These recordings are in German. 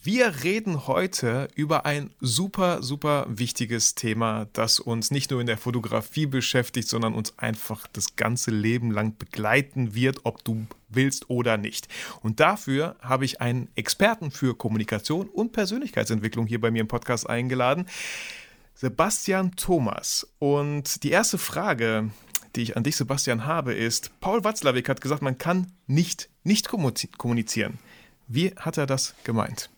Wir reden heute über ein super, super wichtiges Thema, das uns nicht nur in der Fotografie beschäftigt, sondern uns einfach das ganze Leben lang begleiten wird, ob du willst oder nicht. Und dafür habe ich einen Experten für Kommunikation und Persönlichkeitsentwicklung hier bei mir im Podcast eingeladen, Sebastian Thomas. Und die erste Frage, die ich an dich, Sebastian, habe, ist, Paul Watzlawick hat gesagt, man kann nicht nicht kommunizieren. Wie hat er das gemeint?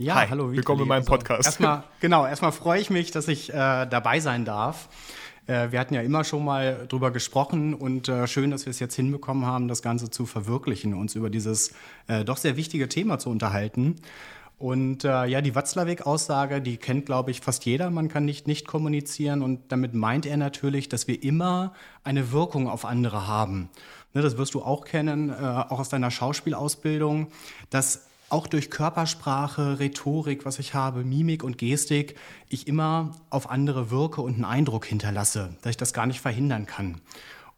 Ja, Hi, hallo. Vitali. Willkommen in meinem also, Podcast. Also, erstmal, genau, erstmal freue ich mich, dass ich äh, dabei sein darf. Äh, wir hatten ja immer schon mal drüber gesprochen und äh, schön, dass wir es jetzt hinbekommen haben, das Ganze zu verwirklichen, uns über dieses äh, doch sehr wichtige Thema zu unterhalten. Und äh, ja, die Watzlawick-Aussage, die kennt, glaube ich, fast jeder. Man kann nicht nicht kommunizieren. Und damit meint er natürlich, dass wir immer eine Wirkung auf andere haben. Ne, das wirst du auch kennen, äh, auch aus deiner Schauspielausbildung, dass auch durch Körpersprache, Rhetorik, was ich habe, Mimik und Gestik, ich immer auf andere wirke und einen Eindruck hinterlasse, dass ich das gar nicht verhindern kann.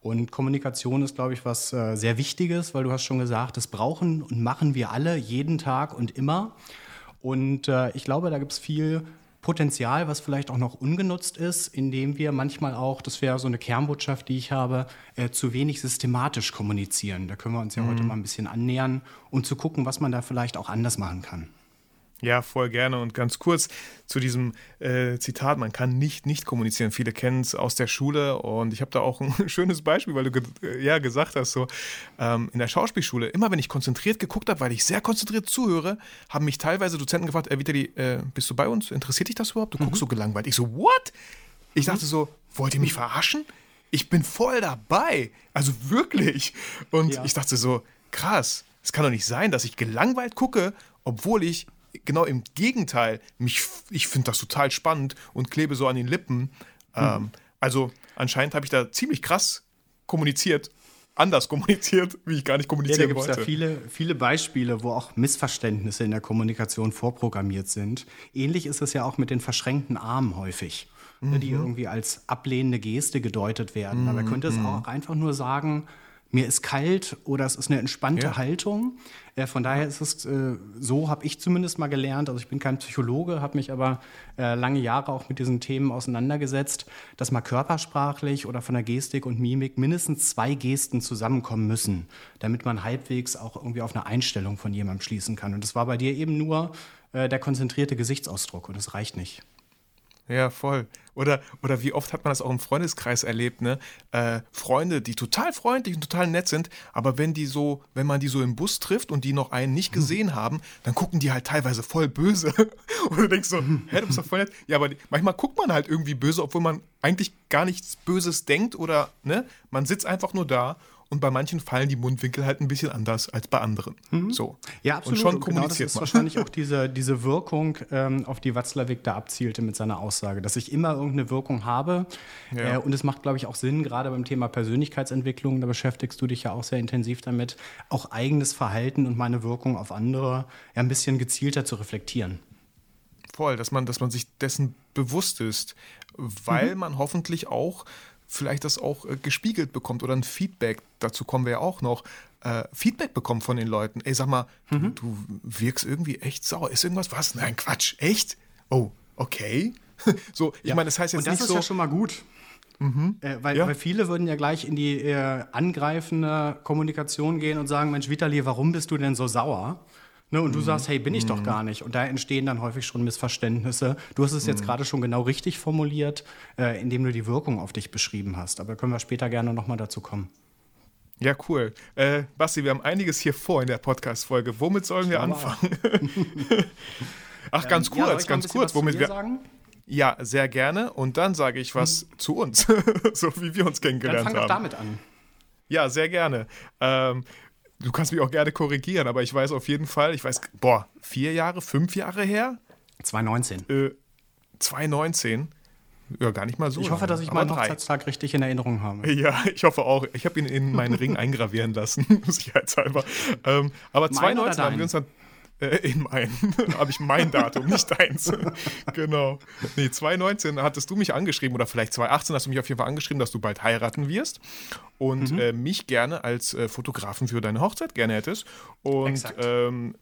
Und Kommunikation ist, glaube ich, was äh, sehr Wichtiges, weil du hast schon gesagt, das brauchen und machen wir alle jeden Tag und immer. Und äh, ich glaube, da gibt es viel Potenzial, was vielleicht auch noch ungenutzt ist, indem wir manchmal auch, das wäre so eine Kernbotschaft, die ich habe, äh, zu wenig systematisch kommunizieren. Da können wir uns ja mhm. heute mal ein bisschen annähern und zu gucken, was man da vielleicht auch anders machen kann. Ja, voll gerne. Und ganz kurz zu diesem äh, Zitat, man kann nicht nicht kommunizieren. Viele kennen es aus der Schule und ich habe da auch ein schönes Beispiel, weil du ge äh, ja gesagt hast, so ähm, in der Schauspielschule, immer wenn ich konzentriert geguckt habe, weil ich sehr konzentriert zuhöre, haben mich teilweise Dozenten gefragt, äh, Vitali, äh, bist du bei uns? Interessiert dich das überhaupt? Du mhm. guckst so gelangweilt. Ich so, what? Ich dachte so, wollt ihr mich verarschen? Ich bin voll dabei. Also wirklich. Und ja. ich dachte so, krass, es kann doch nicht sein, dass ich gelangweilt gucke, obwohl ich genau im Gegenteil, mich, ich finde das total spannend und klebe so an den Lippen. Ähm, also anscheinend habe ich da ziemlich krass kommuniziert, anders kommuniziert, wie ich gar nicht kommunizieren ja, da wollte. Da viele, viele Beispiele, wo auch Missverständnisse in der Kommunikation vorprogrammiert sind. Ähnlich ist es ja auch mit den verschränkten Armen häufig, mhm. die irgendwie als ablehnende Geste gedeutet werden. Mhm. Aber könnte es mhm. auch einfach nur sagen, mir ist kalt oder es ist eine entspannte ja. Haltung. Äh, von daher ist es äh, so, habe ich zumindest mal gelernt. Also ich bin kein Psychologe, habe mich aber äh, lange Jahre auch mit diesen Themen auseinandergesetzt, dass mal körpersprachlich oder von der Gestik und Mimik mindestens zwei Gesten zusammenkommen müssen, damit man halbwegs auch irgendwie auf eine Einstellung von jemandem schließen kann. Und das war bei dir eben nur äh, der konzentrierte Gesichtsausdruck und das reicht nicht. Ja, voll. Oder, oder wie oft hat man das auch im Freundeskreis erlebt, ne? Äh, Freunde, die total freundlich und total nett sind, aber wenn die so, wenn man die so im Bus trifft und die noch einen nicht gesehen hm. haben, dann gucken die halt teilweise voll böse. und du denkst so, hä, du bist doch voll nett. Ja, aber manchmal guckt man halt irgendwie böse, obwohl man eigentlich gar nichts Böses denkt oder, ne? Man sitzt einfach nur da und bei manchen fallen die Mundwinkel halt ein bisschen anders als bei anderen. Mhm. So. Ja, absolut. Und schon kommuniziert genau, das ist man. wahrscheinlich auch diese, diese Wirkung, ähm, auf die Watzlawick da abzielte mit seiner Aussage, dass ich immer irgendeine Wirkung habe. Ja. Äh, und es macht, glaube ich, auch Sinn, gerade beim Thema Persönlichkeitsentwicklung, da beschäftigst du dich ja auch sehr intensiv damit, auch eigenes Verhalten und meine Wirkung auf andere ja, ein bisschen gezielter zu reflektieren voll, dass man, dass man sich dessen bewusst ist, weil mhm. man hoffentlich auch vielleicht das auch äh, gespiegelt bekommt oder ein Feedback, dazu kommen wir ja auch noch, äh, Feedback bekommt von den Leuten. Ey, sag mal, mhm. du, wirkst irgendwie echt sauer. Ist irgendwas was? Nein, Quatsch, echt? Oh, okay. so, ich ja. meine, das heißt jetzt Und das nicht ist so, ja schon mal gut. Mhm. Äh, weil, ja. weil, viele würden ja gleich in die äh, angreifende Kommunikation gehen und sagen, Mensch, Vitali, warum bist du denn so sauer? Ne, und du mhm. sagst, hey, bin ich mhm. doch gar nicht. Und da entstehen dann häufig schon Missverständnisse. Du hast es jetzt mhm. gerade schon genau richtig formuliert, äh, indem du die Wirkung auf dich beschrieben hast. Aber können wir später gerne nochmal dazu kommen. Ja, cool. Äh, Basti, wir haben einiges hier vor in der Podcast-Folge. Womit sollen wir anfangen? Ach, ganz ähm, kurz, ja, ganz kurz. Womit wir sagen? Ja, sehr gerne. Und dann sage ich was hm. zu uns, so wie wir uns kennengelernt haben. Dann fang doch damit an. Ja, sehr gerne. Ähm, Du kannst mich auch gerne korrigieren, aber ich weiß auf jeden Fall, ich weiß, boah, vier Jahre, fünf Jahre her? 2019. Äh, 2019. Ja, gar nicht mal so. Ich hoffe, dass ich meinen Hochzeitstag richtig in Erinnerung habe. Ja, ich hoffe auch. Ich habe ihn in meinen Ring eingravieren lassen, sicherheitshalber. Ähm, aber 2019 haben wir uns dann Äh, in mein. habe ich mein Datum, nicht deins. genau. Nee, 2019 hattest du mich angeschrieben oder vielleicht 2018 hast du mich auf jeden Fall angeschrieben, dass du bald heiraten wirst und mhm. äh, mich gerne als äh, Fotografen für deine Hochzeit gerne hättest. Und ähm,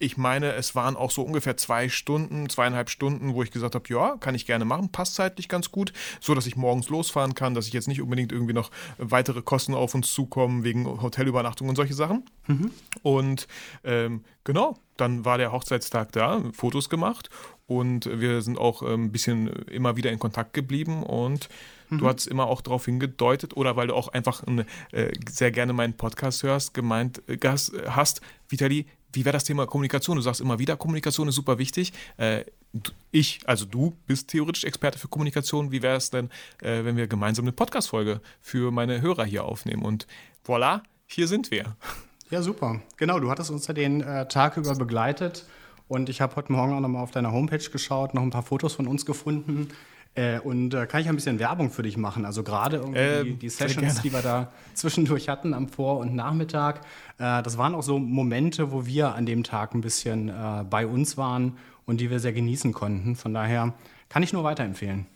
ich meine, es waren auch so ungefähr zwei Stunden, zweieinhalb Stunden, wo ich gesagt habe, ja, kann ich gerne machen, passt zeitlich ganz gut, so dass ich morgens losfahren kann, dass ich jetzt nicht unbedingt irgendwie noch weitere Kosten auf uns zukommen wegen Hotelübernachtung und solche Sachen. Mhm. Und ähm, genau, dann war der Hochzeitstag da, Fotos gemacht und wir sind auch ein ähm, bisschen immer wieder in Kontakt geblieben und mhm. du hast immer auch darauf hingedeutet oder weil du auch einfach äh, sehr gerne meinen Podcast hörst, gemeint äh, hast, Vitali, wie wäre das Thema Kommunikation? Du sagst immer wieder, Kommunikation ist super wichtig. Äh, ich, also du, bist theoretisch Experte für Kommunikation. Wie wäre es denn, äh, wenn wir gemeinsam eine Podcast-Folge für meine Hörer hier aufnehmen? Und voilà, hier sind wir. Ja, super. Genau, du hattest uns ja den äh, Tag über begleitet. Und ich habe heute Morgen auch nochmal auf deiner Homepage geschaut, noch ein paar Fotos von uns gefunden. Äh, und äh, kann ich ein bisschen Werbung für dich machen? Also gerade irgendwie ähm, die, die Sessions, die wir da zwischendurch hatten am Vor- und Nachmittag, äh, das waren auch so Momente, wo wir an dem Tag ein bisschen äh, bei uns waren und die wir sehr genießen konnten. Von daher kann ich nur weiterempfehlen.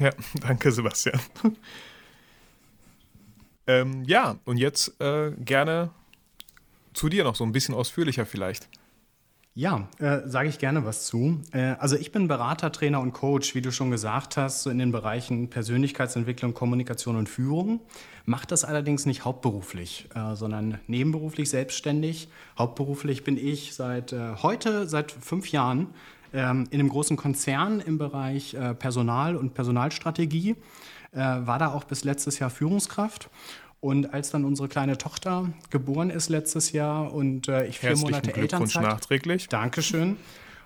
Ja, danke Sebastian. ähm, ja, und jetzt äh, gerne zu dir noch so ein bisschen ausführlicher vielleicht. Ja, äh, sage ich gerne was zu. Äh, also ich bin Berater, Trainer und Coach, wie du schon gesagt hast, so in den Bereichen Persönlichkeitsentwicklung, Kommunikation und Führung. Mache das allerdings nicht hauptberuflich, äh, sondern nebenberuflich selbstständig. Hauptberuflich bin ich seit äh, heute, seit fünf Jahren, ähm, in einem großen Konzern im Bereich äh, Personal und Personalstrategie. Äh, war da auch bis letztes Jahr Führungskraft und als dann unsere kleine Tochter geboren ist letztes Jahr und äh, ich vier Herzlichen Monate Elternzeit. nachträglich. Dankeschön.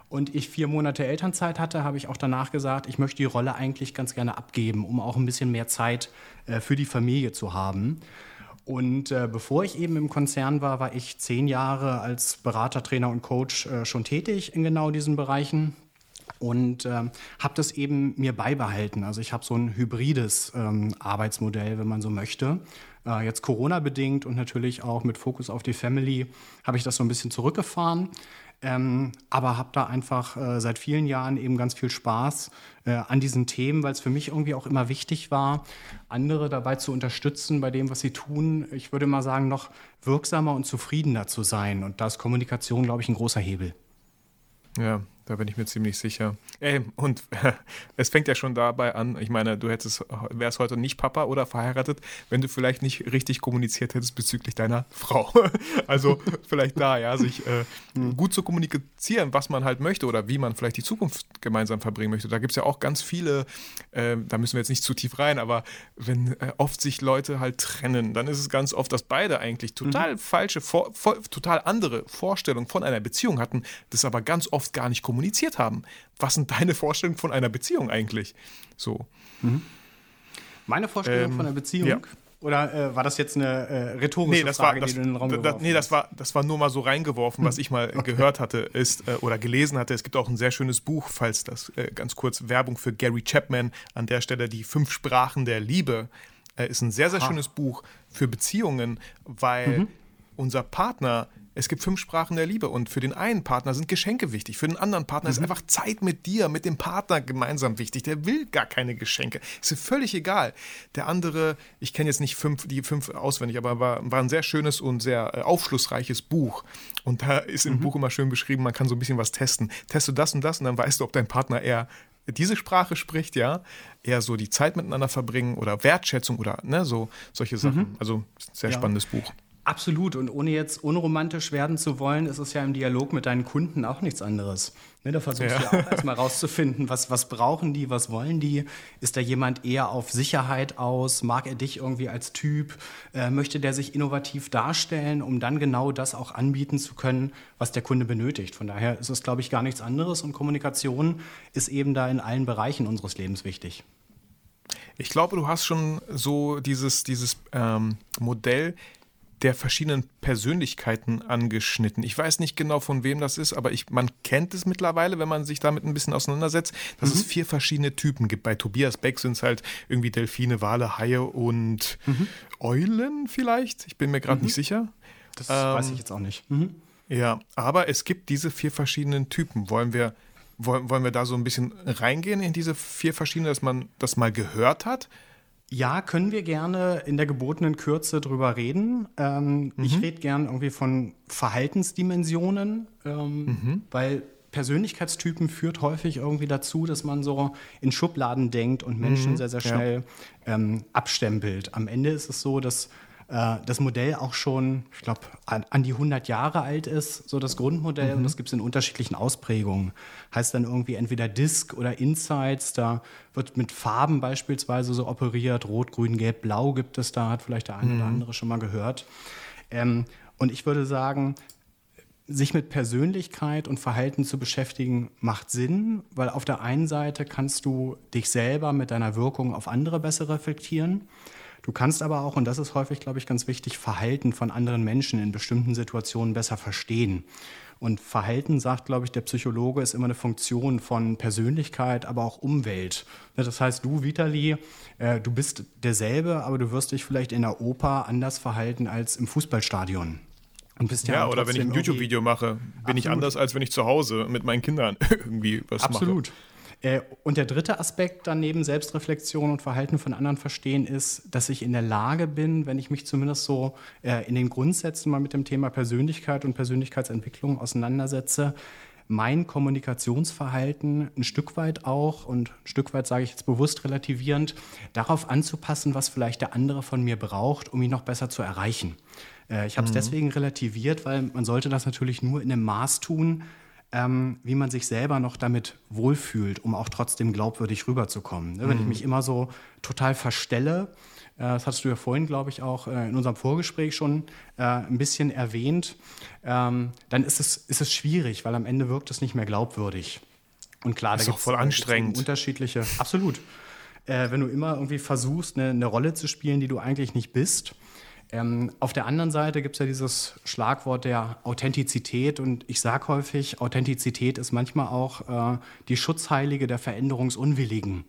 Und ich vier Monate Elternzeit hatte, habe ich auch danach gesagt, ich möchte die Rolle eigentlich ganz gerne abgeben, um auch ein bisschen mehr Zeit äh, für die Familie zu haben. Und äh, bevor ich eben im Konzern war, war ich zehn Jahre als Berater, Trainer und Coach äh, schon tätig in genau diesen Bereichen und ähm, habe das eben mir beibehalten. Also ich habe so ein hybrides ähm, Arbeitsmodell, wenn man so möchte. Äh, jetzt Corona-bedingt und natürlich auch mit Fokus auf die Family habe ich das so ein bisschen zurückgefahren. Ähm, aber habe da einfach äh, seit vielen Jahren eben ganz viel Spaß äh, an diesen Themen, weil es für mich irgendwie auch immer wichtig war, andere dabei zu unterstützen bei dem, was sie tun. Ich würde mal sagen, noch wirksamer und zufriedener zu sein. Und da ist Kommunikation, glaube ich, ein großer Hebel. Ja, da bin ich mir ziemlich sicher. Ey, und äh, es fängt ja schon dabei an. Ich meine, du hättest, wärst heute nicht Papa oder verheiratet, wenn du vielleicht nicht richtig kommuniziert hättest bezüglich deiner Frau. also vielleicht da, ja, sich äh, gut zu kommunizieren, was man halt möchte oder wie man vielleicht die Zukunft gemeinsam verbringen möchte. Da gibt es ja auch ganz viele, äh, da müssen wir jetzt nicht zu tief rein, aber wenn äh, oft sich Leute halt trennen, dann ist es ganz oft, dass beide eigentlich total mhm. falsche, vor, vor, total andere Vorstellungen von einer Beziehung hatten, das aber ganz oft gar nicht kommunizieren kommuniziert haben. Was sind deine Vorstellungen von einer Beziehung eigentlich? So. Mhm. Meine Vorstellung ähm, von einer Beziehung? Ja. Oder äh, war das jetzt eine äh, rhetorische nee, das Frage, war, das, die du in den Raum geworfen hast? Nee, das war, das war nur mal so reingeworfen, was ich mal okay. gehört hatte ist, äh, oder gelesen hatte. Es gibt auch ein sehr schönes Buch, falls das äh, ganz kurz Werbung für Gary Chapman an der Stelle, die fünf Sprachen der Liebe, äh, ist ein sehr, sehr Aha. schönes Buch für Beziehungen, weil mhm. unser Partner es gibt fünf Sprachen der Liebe und für den einen Partner sind Geschenke wichtig, für den anderen Partner mhm. ist einfach Zeit mit dir, mit dem Partner gemeinsam wichtig. Der will gar keine Geschenke. Ist völlig egal. Der andere, ich kenne jetzt nicht fünf, die fünf auswendig, aber war, war ein sehr schönes und sehr äh, aufschlussreiches Buch. Und da ist im mhm. Buch immer schön beschrieben, man kann so ein bisschen was testen. Teste das und das und dann weißt du, ob dein Partner eher diese Sprache spricht, ja, eher so die Zeit miteinander verbringen oder Wertschätzung oder ne, so solche Sachen. Mhm. Also sehr ja. spannendes Buch. Absolut. Und ohne jetzt unromantisch werden zu wollen, ist es ja im Dialog mit deinen Kunden auch nichts anderes. Ne, da versuchst ja. du ja auch erstmal rauszufinden, was, was brauchen die, was wollen die? Ist da jemand eher auf Sicherheit aus? Mag er dich irgendwie als Typ? Äh, möchte der sich innovativ darstellen, um dann genau das auch anbieten zu können, was der Kunde benötigt? Von daher ist es, glaube ich, gar nichts anderes. Und Kommunikation ist eben da in allen Bereichen unseres Lebens wichtig. Ich glaube, du hast schon so dieses, dieses ähm, Modell der verschiedenen Persönlichkeiten angeschnitten. Ich weiß nicht genau, von wem das ist, aber ich, man kennt es mittlerweile, wenn man sich damit ein bisschen auseinandersetzt, dass mhm. es vier verschiedene Typen gibt. Bei Tobias Beck sind es halt irgendwie Delfine, Wale, Haie und mhm. Eulen vielleicht. Ich bin mir gerade mhm. nicht sicher. Das ähm, weiß ich jetzt auch nicht. Mhm. Ja, aber es gibt diese vier verschiedenen Typen. Wollen wir, wollen, wollen wir da so ein bisschen reingehen in diese vier verschiedenen, dass man das mal gehört hat? Ja, können wir gerne in der gebotenen Kürze drüber reden. Ähm, mhm. Ich rede gern irgendwie von Verhaltensdimensionen, ähm, mhm. weil Persönlichkeitstypen führt häufig irgendwie dazu, dass man so in Schubladen denkt und Menschen mhm. sehr, sehr schnell ja. ähm, abstempelt. Am Ende ist es so, dass äh, das Modell auch schon, ich glaube, an, an, die 100 Jahre alt ist, so das Grundmodell. Mhm. Und das gibt es in unterschiedlichen Ausprägungen. Heißt dann irgendwie entweder Disk oder Insights. Da wird mit Farben beispielsweise so operiert. Rot, Grün, Gelb, Blau gibt es da, hat vielleicht der eine mhm. oder andere schon mal gehört. Ähm, und ich würde sagen, sich mit Persönlichkeit und Verhalten zu beschäftigen, macht Sinn, weil auf der einen Seite kannst du dich selber mit deiner Wirkung auf andere besser reflektieren. Du kannst aber auch, und das ist häufig, glaube ich, ganz wichtig, Verhalten von anderen Menschen in bestimmten Situationen besser verstehen. Und Verhalten, sagt, glaube ich, der Psychologe, ist immer eine Funktion von Persönlichkeit, aber auch Umwelt. Das heißt, du, Vitali, äh, du bist derselbe, aber du wirst dich vielleicht in der Oper anders verhalten als im Fußballstadion. Ja, ja oder wenn ich ein YouTube-Video mache, bin absolut. ich anders, als wenn ich zu Hause mit meinen Kindern irgendwie was absolut. mache. Absolut. Äh, und der dritte Aspekt dann neben Selbstreflexion und Verhalten von anderen verstehen ist, dass ich in der Lage bin, wenn ich mich zumindest so äh, in den Grundsätzen mal mit dem Thema Persönlichkeit und Persönlichkeitsentwicklung auseinandersetze, mein Kommunikationsverhalten ein Stück weit auch und ein Stück weit sage ich jetzt bewusst relativierend, darauf anzupassen, was vielleicht der andere von mir braucht, um ihn noch besser zu erreichen. Äh, ich habe es mhm. deswegen relativiert, weil man sollte das natürlich nur in einem Maß tun, ähm, wie man sich selber noch damit wohlfühlt, um auch trotzdem glaubwürdig rüberzukommen. Ne? Mhm. Wenn ich mhm. mich immer so total verstelle, äh, das hast du ja vorhin, glaube ich, auch äh, in unserem Vorgespräch schon äh, ein bisschen erwähnt, ähm, dann ist es, ist es schwierig, weil am Ende wirkt es nicht mehr glaubwürdig. Und klar, das ist da gibt es anstrengend. unterschiedliche. Absolut. Äh, wenn du immer irgendwie versuchst, eine, eine Rolle zu spielen, die du eigentlich nicht bist, ähm, auf der anderen Seite gibt es ja dieses Schlagwort der Authentizität und ich sage häufig, Authentizität ist manchmal auch äh, die Schutzheilige der Veränderungsunwilligen.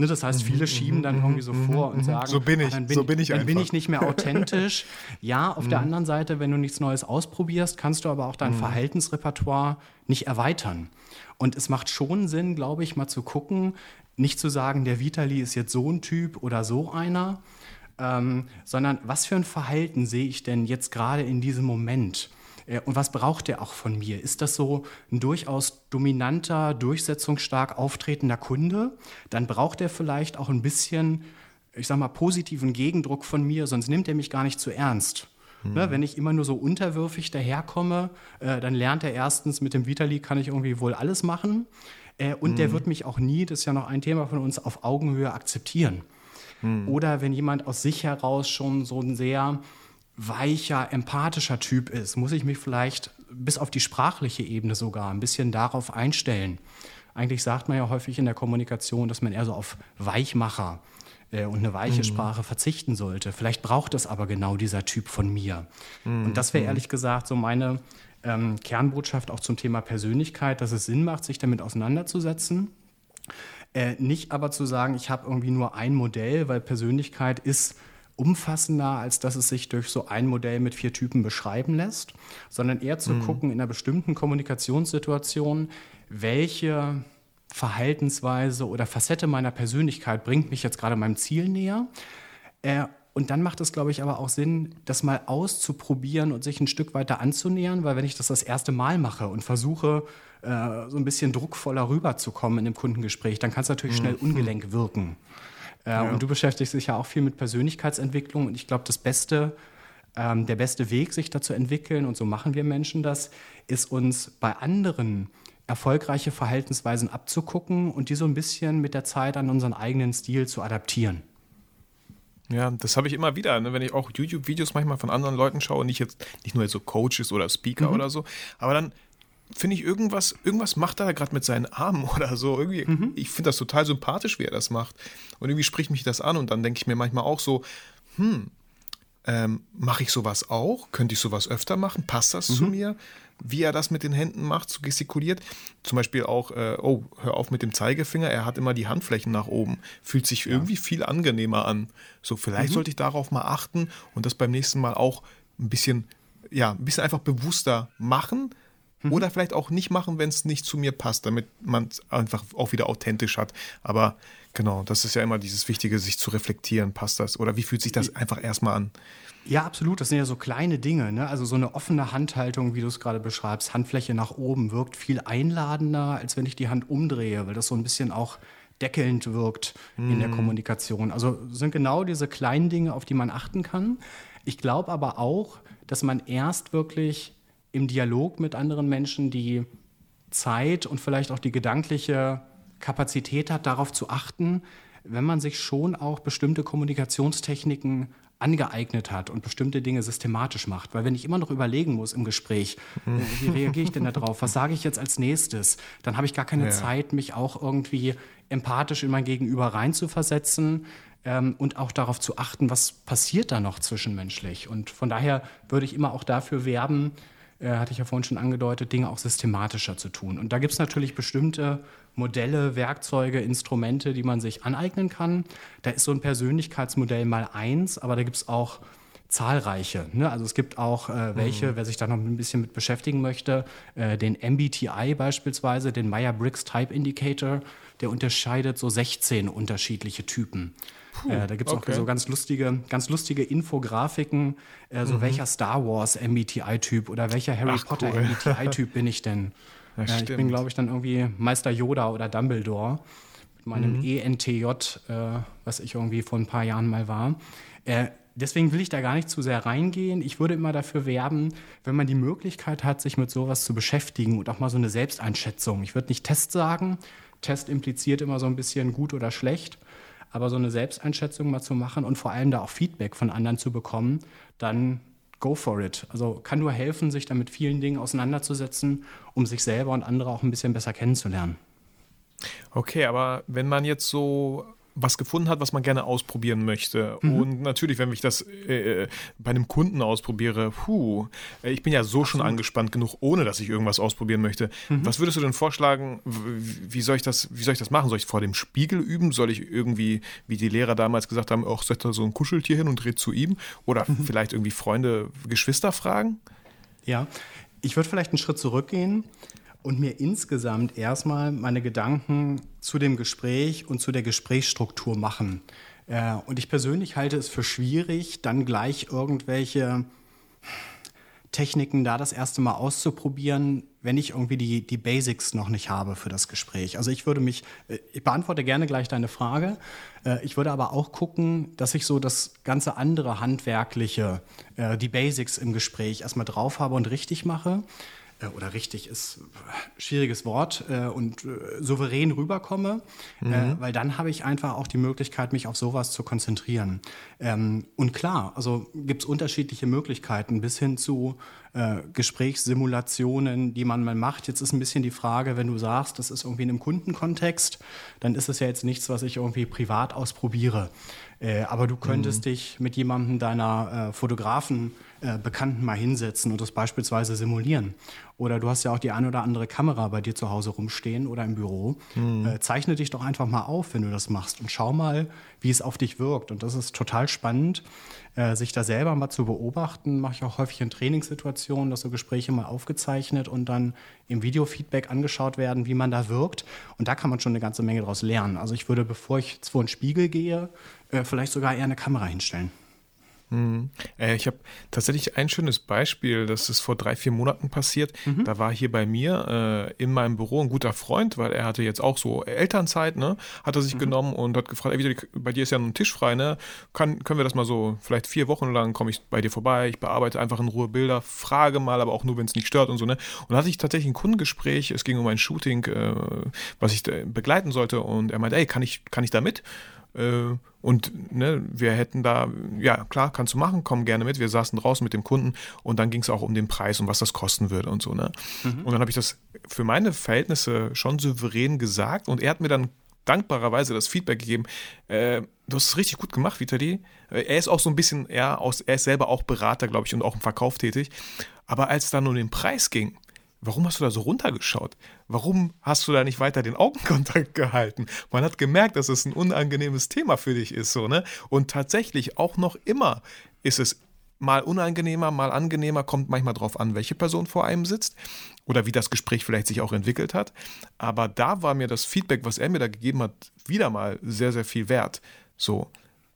Ne, das heißt, viele mhm, schieben dann mhm, irgendwie so mhm, vor und sagen, so bin ich, dann bin, so bin ich dann einfach. bin ich nicht mehr authentisch. ja, auf der anderen Seite, wenn du nichts Neues ausprobierst, kannst du aber auch dein Verhaltensrepertoire nicht erweitern. Und es macht schon Sinn, glaube ich, mal zu gucken, nicht zu sagen, der Vitali ist jetzt so ein Typ oder so einer, ähm, sondern was für ein Verhalten sehe ich denn jetzt gerade in diesem Moment? Äh, und was braucht der auch von mir? Ist das so ein durchaus dominanter, durchsetzungsstark auftretender Kunde? Dann braucht er vielleicht auch ein bisschen, ich sag mal, positiven Gegendruck von mir, sonst nimmt er mich gar nicht zu ernst. Mhm. Ne, wenn ich immer nur so unterwürfig daherkomme, äh, dann lernt er erstens, mit dem Vitali kann ich irgendwie wohl alles machen. Äh, und mhm. der wird mich auch nie, das ist ja noch ein Thema von uns, auf Augenhöhe akzeptieren. Mhm. Oder wenn jemand aus sich heraus schon so ein sehr weicher, empathischer Typ ist, muss ich mich vielleicht bis auf die sprachliche Ebene sogar ein bisschen darauf einstellen. Eigentlich sagt man ja häufig in der Kommunikation, dass man eher so auf Weichmacher äh, und eine weiche mhm. Sprache verzichten sollte. Vielleicht braucht es aber genau dieser Typ von mir. Mhm. Und das wäre mhm. ehrlich gesagt so meine ähm, Kernbotschaft auch zum Thema Persönlichkeit, dass es Sinn macht, sich damit auseinanderzusetzen. Äh, nicht aber zu sagen, ich habe irgendwie nur ein Modell, weil Persönlichkeit ist umfassender, als dass es sich durch so ein Modell mit vier Typen beschreiben lässt, sondern eher zu mhm. gucken in einer bestimmten Kommunikationssituation, welche Verhaltensweise oder Facette meiner Persönlichkeit bringt mich jetzt gerade meinem Ziel näher. Äh, und dann macht es, glaube ich, aber auch Sinn, das mal auszuprobieren und sich ein Stück weiter anzunähern, weil wenn ich das das erste Mal mache und versuche, äh, so ein bisschen druckvoller rüberzukommen in dem Kundengespräch, dann kann es natürlich mhm. schnell ungelenk wirken. Äh, ja. Und du beschäftigst dich ja auch viel mit Persönlichkeitsentwicklung und ich glaube, das Beste, ähm, der beste Weg, sich da zu entwickeln, und so machen wir Menschen das, ist uns bei anderen erfolgreiche Verhaltensweisen abzugucken und die so ein bisschen mit der Zeit an unseren eigenen Stil zu adaptieren. Ja, das habe ich immer wieder, ne? wenn ich auch YouTube-Videos manchmal von anderen Leuten schaue, nicht jetzt nicht nur jetzt so Coaches oder Speaker mhm. oder so, aber dann finde ich, irgendwas, irgendwas macht er gerade mit seinen Armen oder so. Irgendwie, mhm. Ich finde das total sympathisch, wie er das macht. Und irgendwie spricht mich das an und dann denke ich mir manchmal auch so, hm, ähm, mache ich sowas auch? Könnte ich sowas öfter machen? Passt das mhm. zu mir? Wie er das mit den Händen macht, so gestikuliert. Zum Beispiel auch, äh, oh, hör auf mit dem Zeigefinger, er hat immer die Handflächen nach oben. Fühlt sich ja. irgendwie viel angenehmer an. So, vielleicht mhm. sollte ich darauf mal achten und das beim nächsten Mal auch ein bisschen ja, ein bisschen einfach bewusster machen mhm. oder vielleicht auch nicht machen, wenn es nicht zu mir passt, damit man es einfach auch wieder authentisch hat. Aber genau, das ist ja immer dieses Wichtige, sich zu reflektieren, passt das oder wie fühlt sich das einfach erstmal an? Ja, absolut. Das sind ja so kleine Dinge. Ne? Also so eine offene Handhaltung, wie du es gerade beschreibst, Handfläche nach oben wirkt viel einladender, als wenn ich die Hand umdrehe, weil das so ein bisschen auch deckelnd wirkt mm. in der mhm. Kommunikation. Also sind genau diese kleinen Dinge, auf die man achten kann. Ich glaube aber auch, dass man erst wirklich im Dialog mit anderen Menschen die Zeit und vielleicht auch die gedankliche Kapazität hat, darauf zu achten, wenn man sich schon auch bestimmte Kommunikationstechniken angeeignet hat und bestimmte Dinge systematisch macht. Weil wenn ich immer noch überlegen muss im Gespräch, äh, wie reagiere ich denn da drauf, was sage ich jetzt als nächstes, dann habe ich gar keine ja. Zeit, mich auch irgendwie empathisch in mein Gegenüber reinzuversetzen ähm, und auch darauf zu achten, was passiert da noch zwischenmenschlich. Und von daher würde ich immer auch dafür werben, äh, hatte ich ja vorhin schon angedeutet, Dinge auch systematischer zu tun. Und da gibt es natürlich bestimmte Modelle, Werkzeuge, Instrumente, die man sich aneignen kann. Da ist so ein Persönlichkeitsmodell mal eins, aber da gibt es auch zahlreiche. Ne? Also es gibt auch äh, welche, mhm. wer sich da noch ein bisschen mit beschäftigen möchte, äh, den MBTI beispielsweise, den Meyer-Briggs Type Indicator, der unterscheidet so 16 unterschiedliche Typen. Puh, äh, da gibt es okay. auch so ganz lustige, ganz lustige Infografiken, äh, so mhm. welcher Star Wars MBTI-Typ oder welcher Harry Ach, Potter cool. MBTI-Typ bin ich denn? Ja, ich bin, glaube ich, dann irgendwie Meister Yoda oder Dumbledore mit meinem mhm. ENTJ, äh, was ich irgendwie vor ein paar Jahren mal war. Äh, deswegen will ich da gar nicht zu sehr reingehen. Ich würde immer dafür werben, wenn man die Möglichkeit hat, sich mit sowas zu beschäftigen und auch mal so eine Selbsteinschätzung. Ich würde nicht Test sagen. Test impliziert immer so ein bisschen gut oder schlecht. Aber so eine Selbsteinschätzung mal zu machen und vor allem da auch Feedback von anderen zu bekommen, dann go for it. Also kann nur helfen, sich da mit vielen Dingen auseinanderzusetzen, um sich selber und andere auch ein bisschen besser kennenzulernen. Okay, aber wenn man jetzt so was gefunden hat, was man gerne ausprobieren möchte. Mhm. Und natürlich, wenn ich das äh, bei einem Kunden ausprobiere, puh, äh, ich bin ja so Absolut. schon angespannt genug, ohne dass ich irgendwas ausprobieren möchte. Mhm. Was würdest du denn vorschlagen? Wie soll ich das, wie soll ich das machen? Soll ich vor dem Spiegel üben? Soll ich irgendwie, wie die Lehrer damals gesagt haben, auch setzt da so ein Kuscheltier hin und dreht zu ihm? Oder mhm. vielleicht irgendwie Freunde, Geschwister fragen? Ja, ich würde vielleicht einen Schritt zurückgehen und mir insgesamt erstmal meine Gedanken zu dem Gespräch und zu der Gesprächsstruktur machen. Äh, und ich persönlich halte es für schwierig, dann gleich irgendwelche Techniken da das erste Mal auszuprobieren, wenn ich irgendwie die, die Basics noch nicht habe für das Gespräch. Also ich würde mich, äh, ich beantworte gerne gleich deine Frage, äh, ich würde aber auch gucken, dass ich so das ganze andere Handwerkliche, die Basics im Gespräch erstmal drauf habe und richtig mache. Äh, oder richtig ist schwieriges Wort äh, und äh, souverän rüberkomme, mhm. weil dann habe ich einfach auch die Möglichkeit, mich auf sowas zu konzentrieren. Ähm, und klar, also gibt es unterschiedliche Möglichkeiten bis hin zu Gesprächssimulationen, die man mal macht. Jetzt ist ein bisschen die Frage, wenn du sagst, das ist irgendwie in einem Kundenkontext, dann ist es ja jetzt nichts, was ich irgendwie privat ausprobiere. aber du könntest mhm. dich mit jemandem deiner Fotografen äh, Bekannten mal hinsetzen und das beispielsweise simulieren. Oder du hast ja auch die ein oder andere Kamera bei dir zu Hause rumstehen oder im Büro. Mhm. Äh, zeichne dich doch einfach mal auf, wenn du das machst und schau mal, wie es auf dich wirkt. Und das ist total spannend, äh, sich da selber mal zu beobachten. Mache ich auch häufig in Trainingssituationen, dass so Gespräche mal aufgezeichnet und dann im Videofeedback angeschaut werden, wie man da wirkt. Und da kann man schon eine ganze Menge daraus lernen. Also ich würde, bevor ich vor einen Spiegel gehe, äh, vielleicht sogar eher eine Kamera hinstellen. Äh, ich habe tatsächlich ein schönes Beispiel, das ist vor drei, vier Monaten passiert. Mhm. Da war hier bei mir äh, in meinem Büro ein guter Freund, weil er hatte jetzt auch so Elternzeit, ne? Hat er sich mhm. genommen und hat gefragt, ey, bei dir ist ja ein Tisch frei, ne? Kann, können wir das mal so, vielleicht vier Wochen lang komme ich bei dir vorbei, ich bearbeite einfach in Ruhe Bilder, frage mal, aber auch nur, wenn es nicht stört und so, ne? Und da hatte ich tatsächlich ein Kundengespräch, es ging um ein Shooting, äh, was ich begleiten sollte und er meinte, ey, kann ich, kann ich da mit? Äh, und ne, wir hätten da, ja klar, kannst du machen, komm gerne mit. Wir saßen draußen mit dem Kunden und dann ging es auch um den Preis und was das kosten würde und so. Ne? Mhm. Und dann habe ich das für meine Verhältnisse schon souverän gesagt und er hat mir dann dankbarerweise das Feedback gegeben, äh, du hast es richtig gut gemacht, Vitali. Äh, er ist auch so ein bisschen, ja, aus, er ist selber auch Berater, glaube ich, und auch im Verkauf tätig. Aber als es dann um den Preis ging, warum hast du da so runtergeschaut? Warum hast du da nicht weiter den Augenkontakt gehalten? Man hat gemerkt, dass es ein unangenehmes Thema für dich ist, so, ne? Und tatsächlich auch noch immer ist es mal unangenehmer, mal angenehmer, kommt manchmal drauf an, welche Person vor einem sitzt oder wie das Gespräch vielleicht sich auch entwickelt hat. Aber da war mir das Feedback, was er mir da gegeben hat, wieder mal sehr, sehr viel wert. So,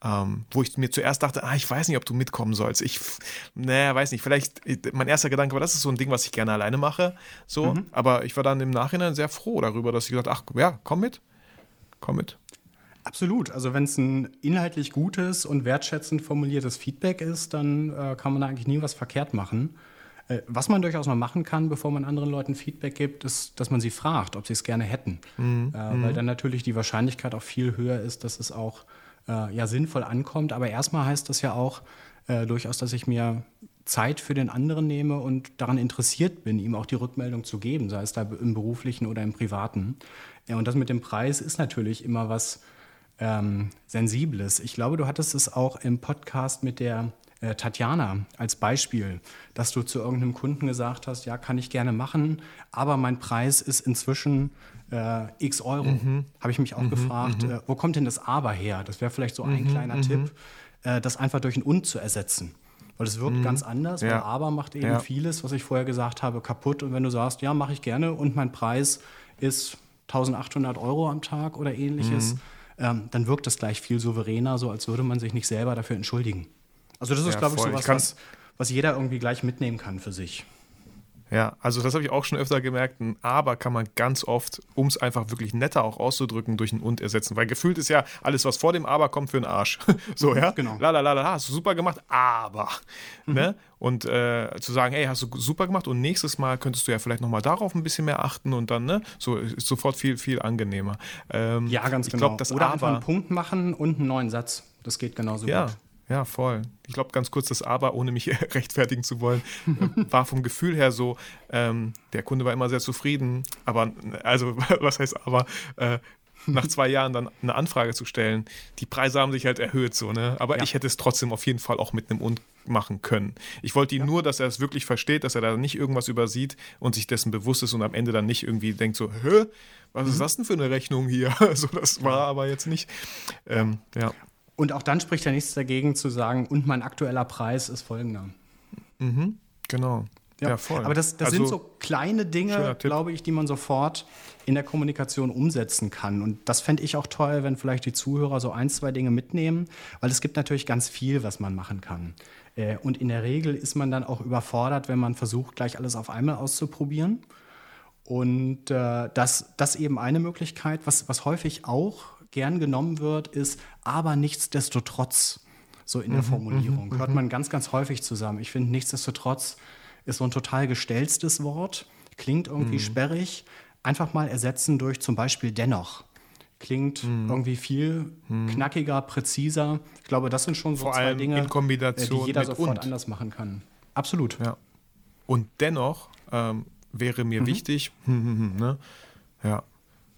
ähm, wo ich mir zuerst dachte, ah, ich weiß nicht, ob du mitkommen sollst. Ich, naja, weiß nicht, vielleicht, mein erster Gedanke war, das ist so ein Ding, was ich gerne alleine mache. So, mhm. aber ich war dann im Nachhinein sehr froh darüber, dass ich gesagt ach ja, komm mit, komm mit. Absolut. Also wenn es ein inhaltlich gutes und wertschätzend formuliertes Feedback ist, dann äh, kann man da eigentlich nie was verkehrt machen. Äh, was man durchaus mal machen kann, bevor man anderen Leuten Feedback gibt, ist, dass man sie fragt, ob sie es gerne hätten. Mhm. Äh, weil mhm. dann natürlich die Wahrscheinlichkeit auch viel höher ist, dass es auch äh, ja sinnvoll ankommt. Aber erstmal heißt das ja auch äh, durchaus, dass ich mir Zeit für den anderen nehme und daran interessiert bin, ihm auch die Rückmeldung zu geben, sei es da im beruflichen oder im privaten. Ja, und das mit dem Preis ist natürlich immer was ähm, Sensibles. Ich glaube, du hattest es auch im Podcast mit der äh, Tatjana als Beispiel, dass du zu irgendeinem Kunden gesagt hast, ja, kann ich gerne machen, aber mein Preis ist inzwischen äh, x Euro. Mhm. Habe ich mich auch mhm. gefragt, mhm. äh, wo kommt denn das Aber her? Das wäre vielleicht so ein mhm. kleiner mhm. Tipp, äh, das einfach durch ein Und zu ersetzen. Weil es wirkt ganz anders, ja. weil Aber macht eben ja. vieles, was ich vorher gesagt habe, kaputt. Und wenn du sagst, ja, mache ich gerne und mein Preis ist 1800 Euro am Tag oder ähnliches, ähm, dann wirkt das gleich viel souveräner, so als würde man sich nicht selber dafür entschuldigen. Also das ist, ja, glaube ich, so was, was, was jeder irgendwie gleich mitnehmen kann für sich. Ja, also das habe ich auch schon öfter gemerkt. Ein Aber kann man ganz oft, um es einfach wirklich netter auch auszudrücken, durch ein Und ersetzen. Weil gefühlt ist ja alles, was vor dem Aber kommt, für einen Arsch. so, ja? Genau. La, la, la, la, hast du super gemacht, aber. Mhm. Ne? Und äh, zu sagen, hey, hast du super gemacht und nächstes Mal könntest du ja vielleicht nochmal darauf ein bisschen mehr achten und dann, ne? So ist sofort viel, viel angenehmer. Ähm, ja, ganz genau. Glaub, das Oder aber, einfach einen Punkt machen und einen neuen Satz. Das geht genauso ja. gut. Ja, voll. Ich glaube, ganz kurz das Aber, ohne mich rechtfertigen zu wollen, äh, war vom Gefühl her so, ähm, der Kunde war immer sehr zufrieden, aber, also, was heißt aber, äh, nach zwei Jahren dann eine Anfrage zu stellen, die Preise haben sich halt erhöht, so, ne? Aber ja. ich hätte es trotzdem auf jeden Fall auch mit einem Und machen können. Ich wollte ihn ja. nur, dass er es wirklich versteht, dass er da nicht irgendwas übersieht und sich dessen bewusst ist und am Ende dann nicht irgendwie denkt so, hä? Was ist mhm. das denn für eine Rechnung hier? so, das war aber jetzt nicht. Ähm, ja. Und auch dann spricht ja nichts dagegen zu sagen, und mein aktueller Preis ist folgender. Mhm, genau. Ja, ja, voll. Aber das, das also, sind so kleine Dinge, glaube ich, die man sofort in der Kommunikation umsetzen kann. Und das fände ich auch toll, wenn vielleicht die Zuhörer so ein, zwei Dinge mitnehmen, weil es gibt natürlich ganz viel, was man machen kann. Äh, und in der Regel ist man dann auch überfordert, wenn man versucht, gleich alles auf einmal auszuprobieren. Und äh, das, das eben eine Möglichkeit, was, was häufig auch gern genommen wird, ist aber nichtsdestotrotz. So in der mhm, Formulierung. Mhm, Hört mhm. man ganz, ganz häufig zusammen. Ich finde, nichtsdestotrotz ist so ein total gestelztes Wort, klingt irgendwie mhm. sperrig. Einfach mal ersetzen durch zum Beispiel dennoch. Klingt mhm. irgendwie viel mhm. knackiger, präziser. Ich glaube, das sind schon so Vor zwei Dinge, in Kombination die jeder sofort und. anders machen kann. Absolut. Ja. Und dennoch ähm, wäre mir wichtig, ne? ja,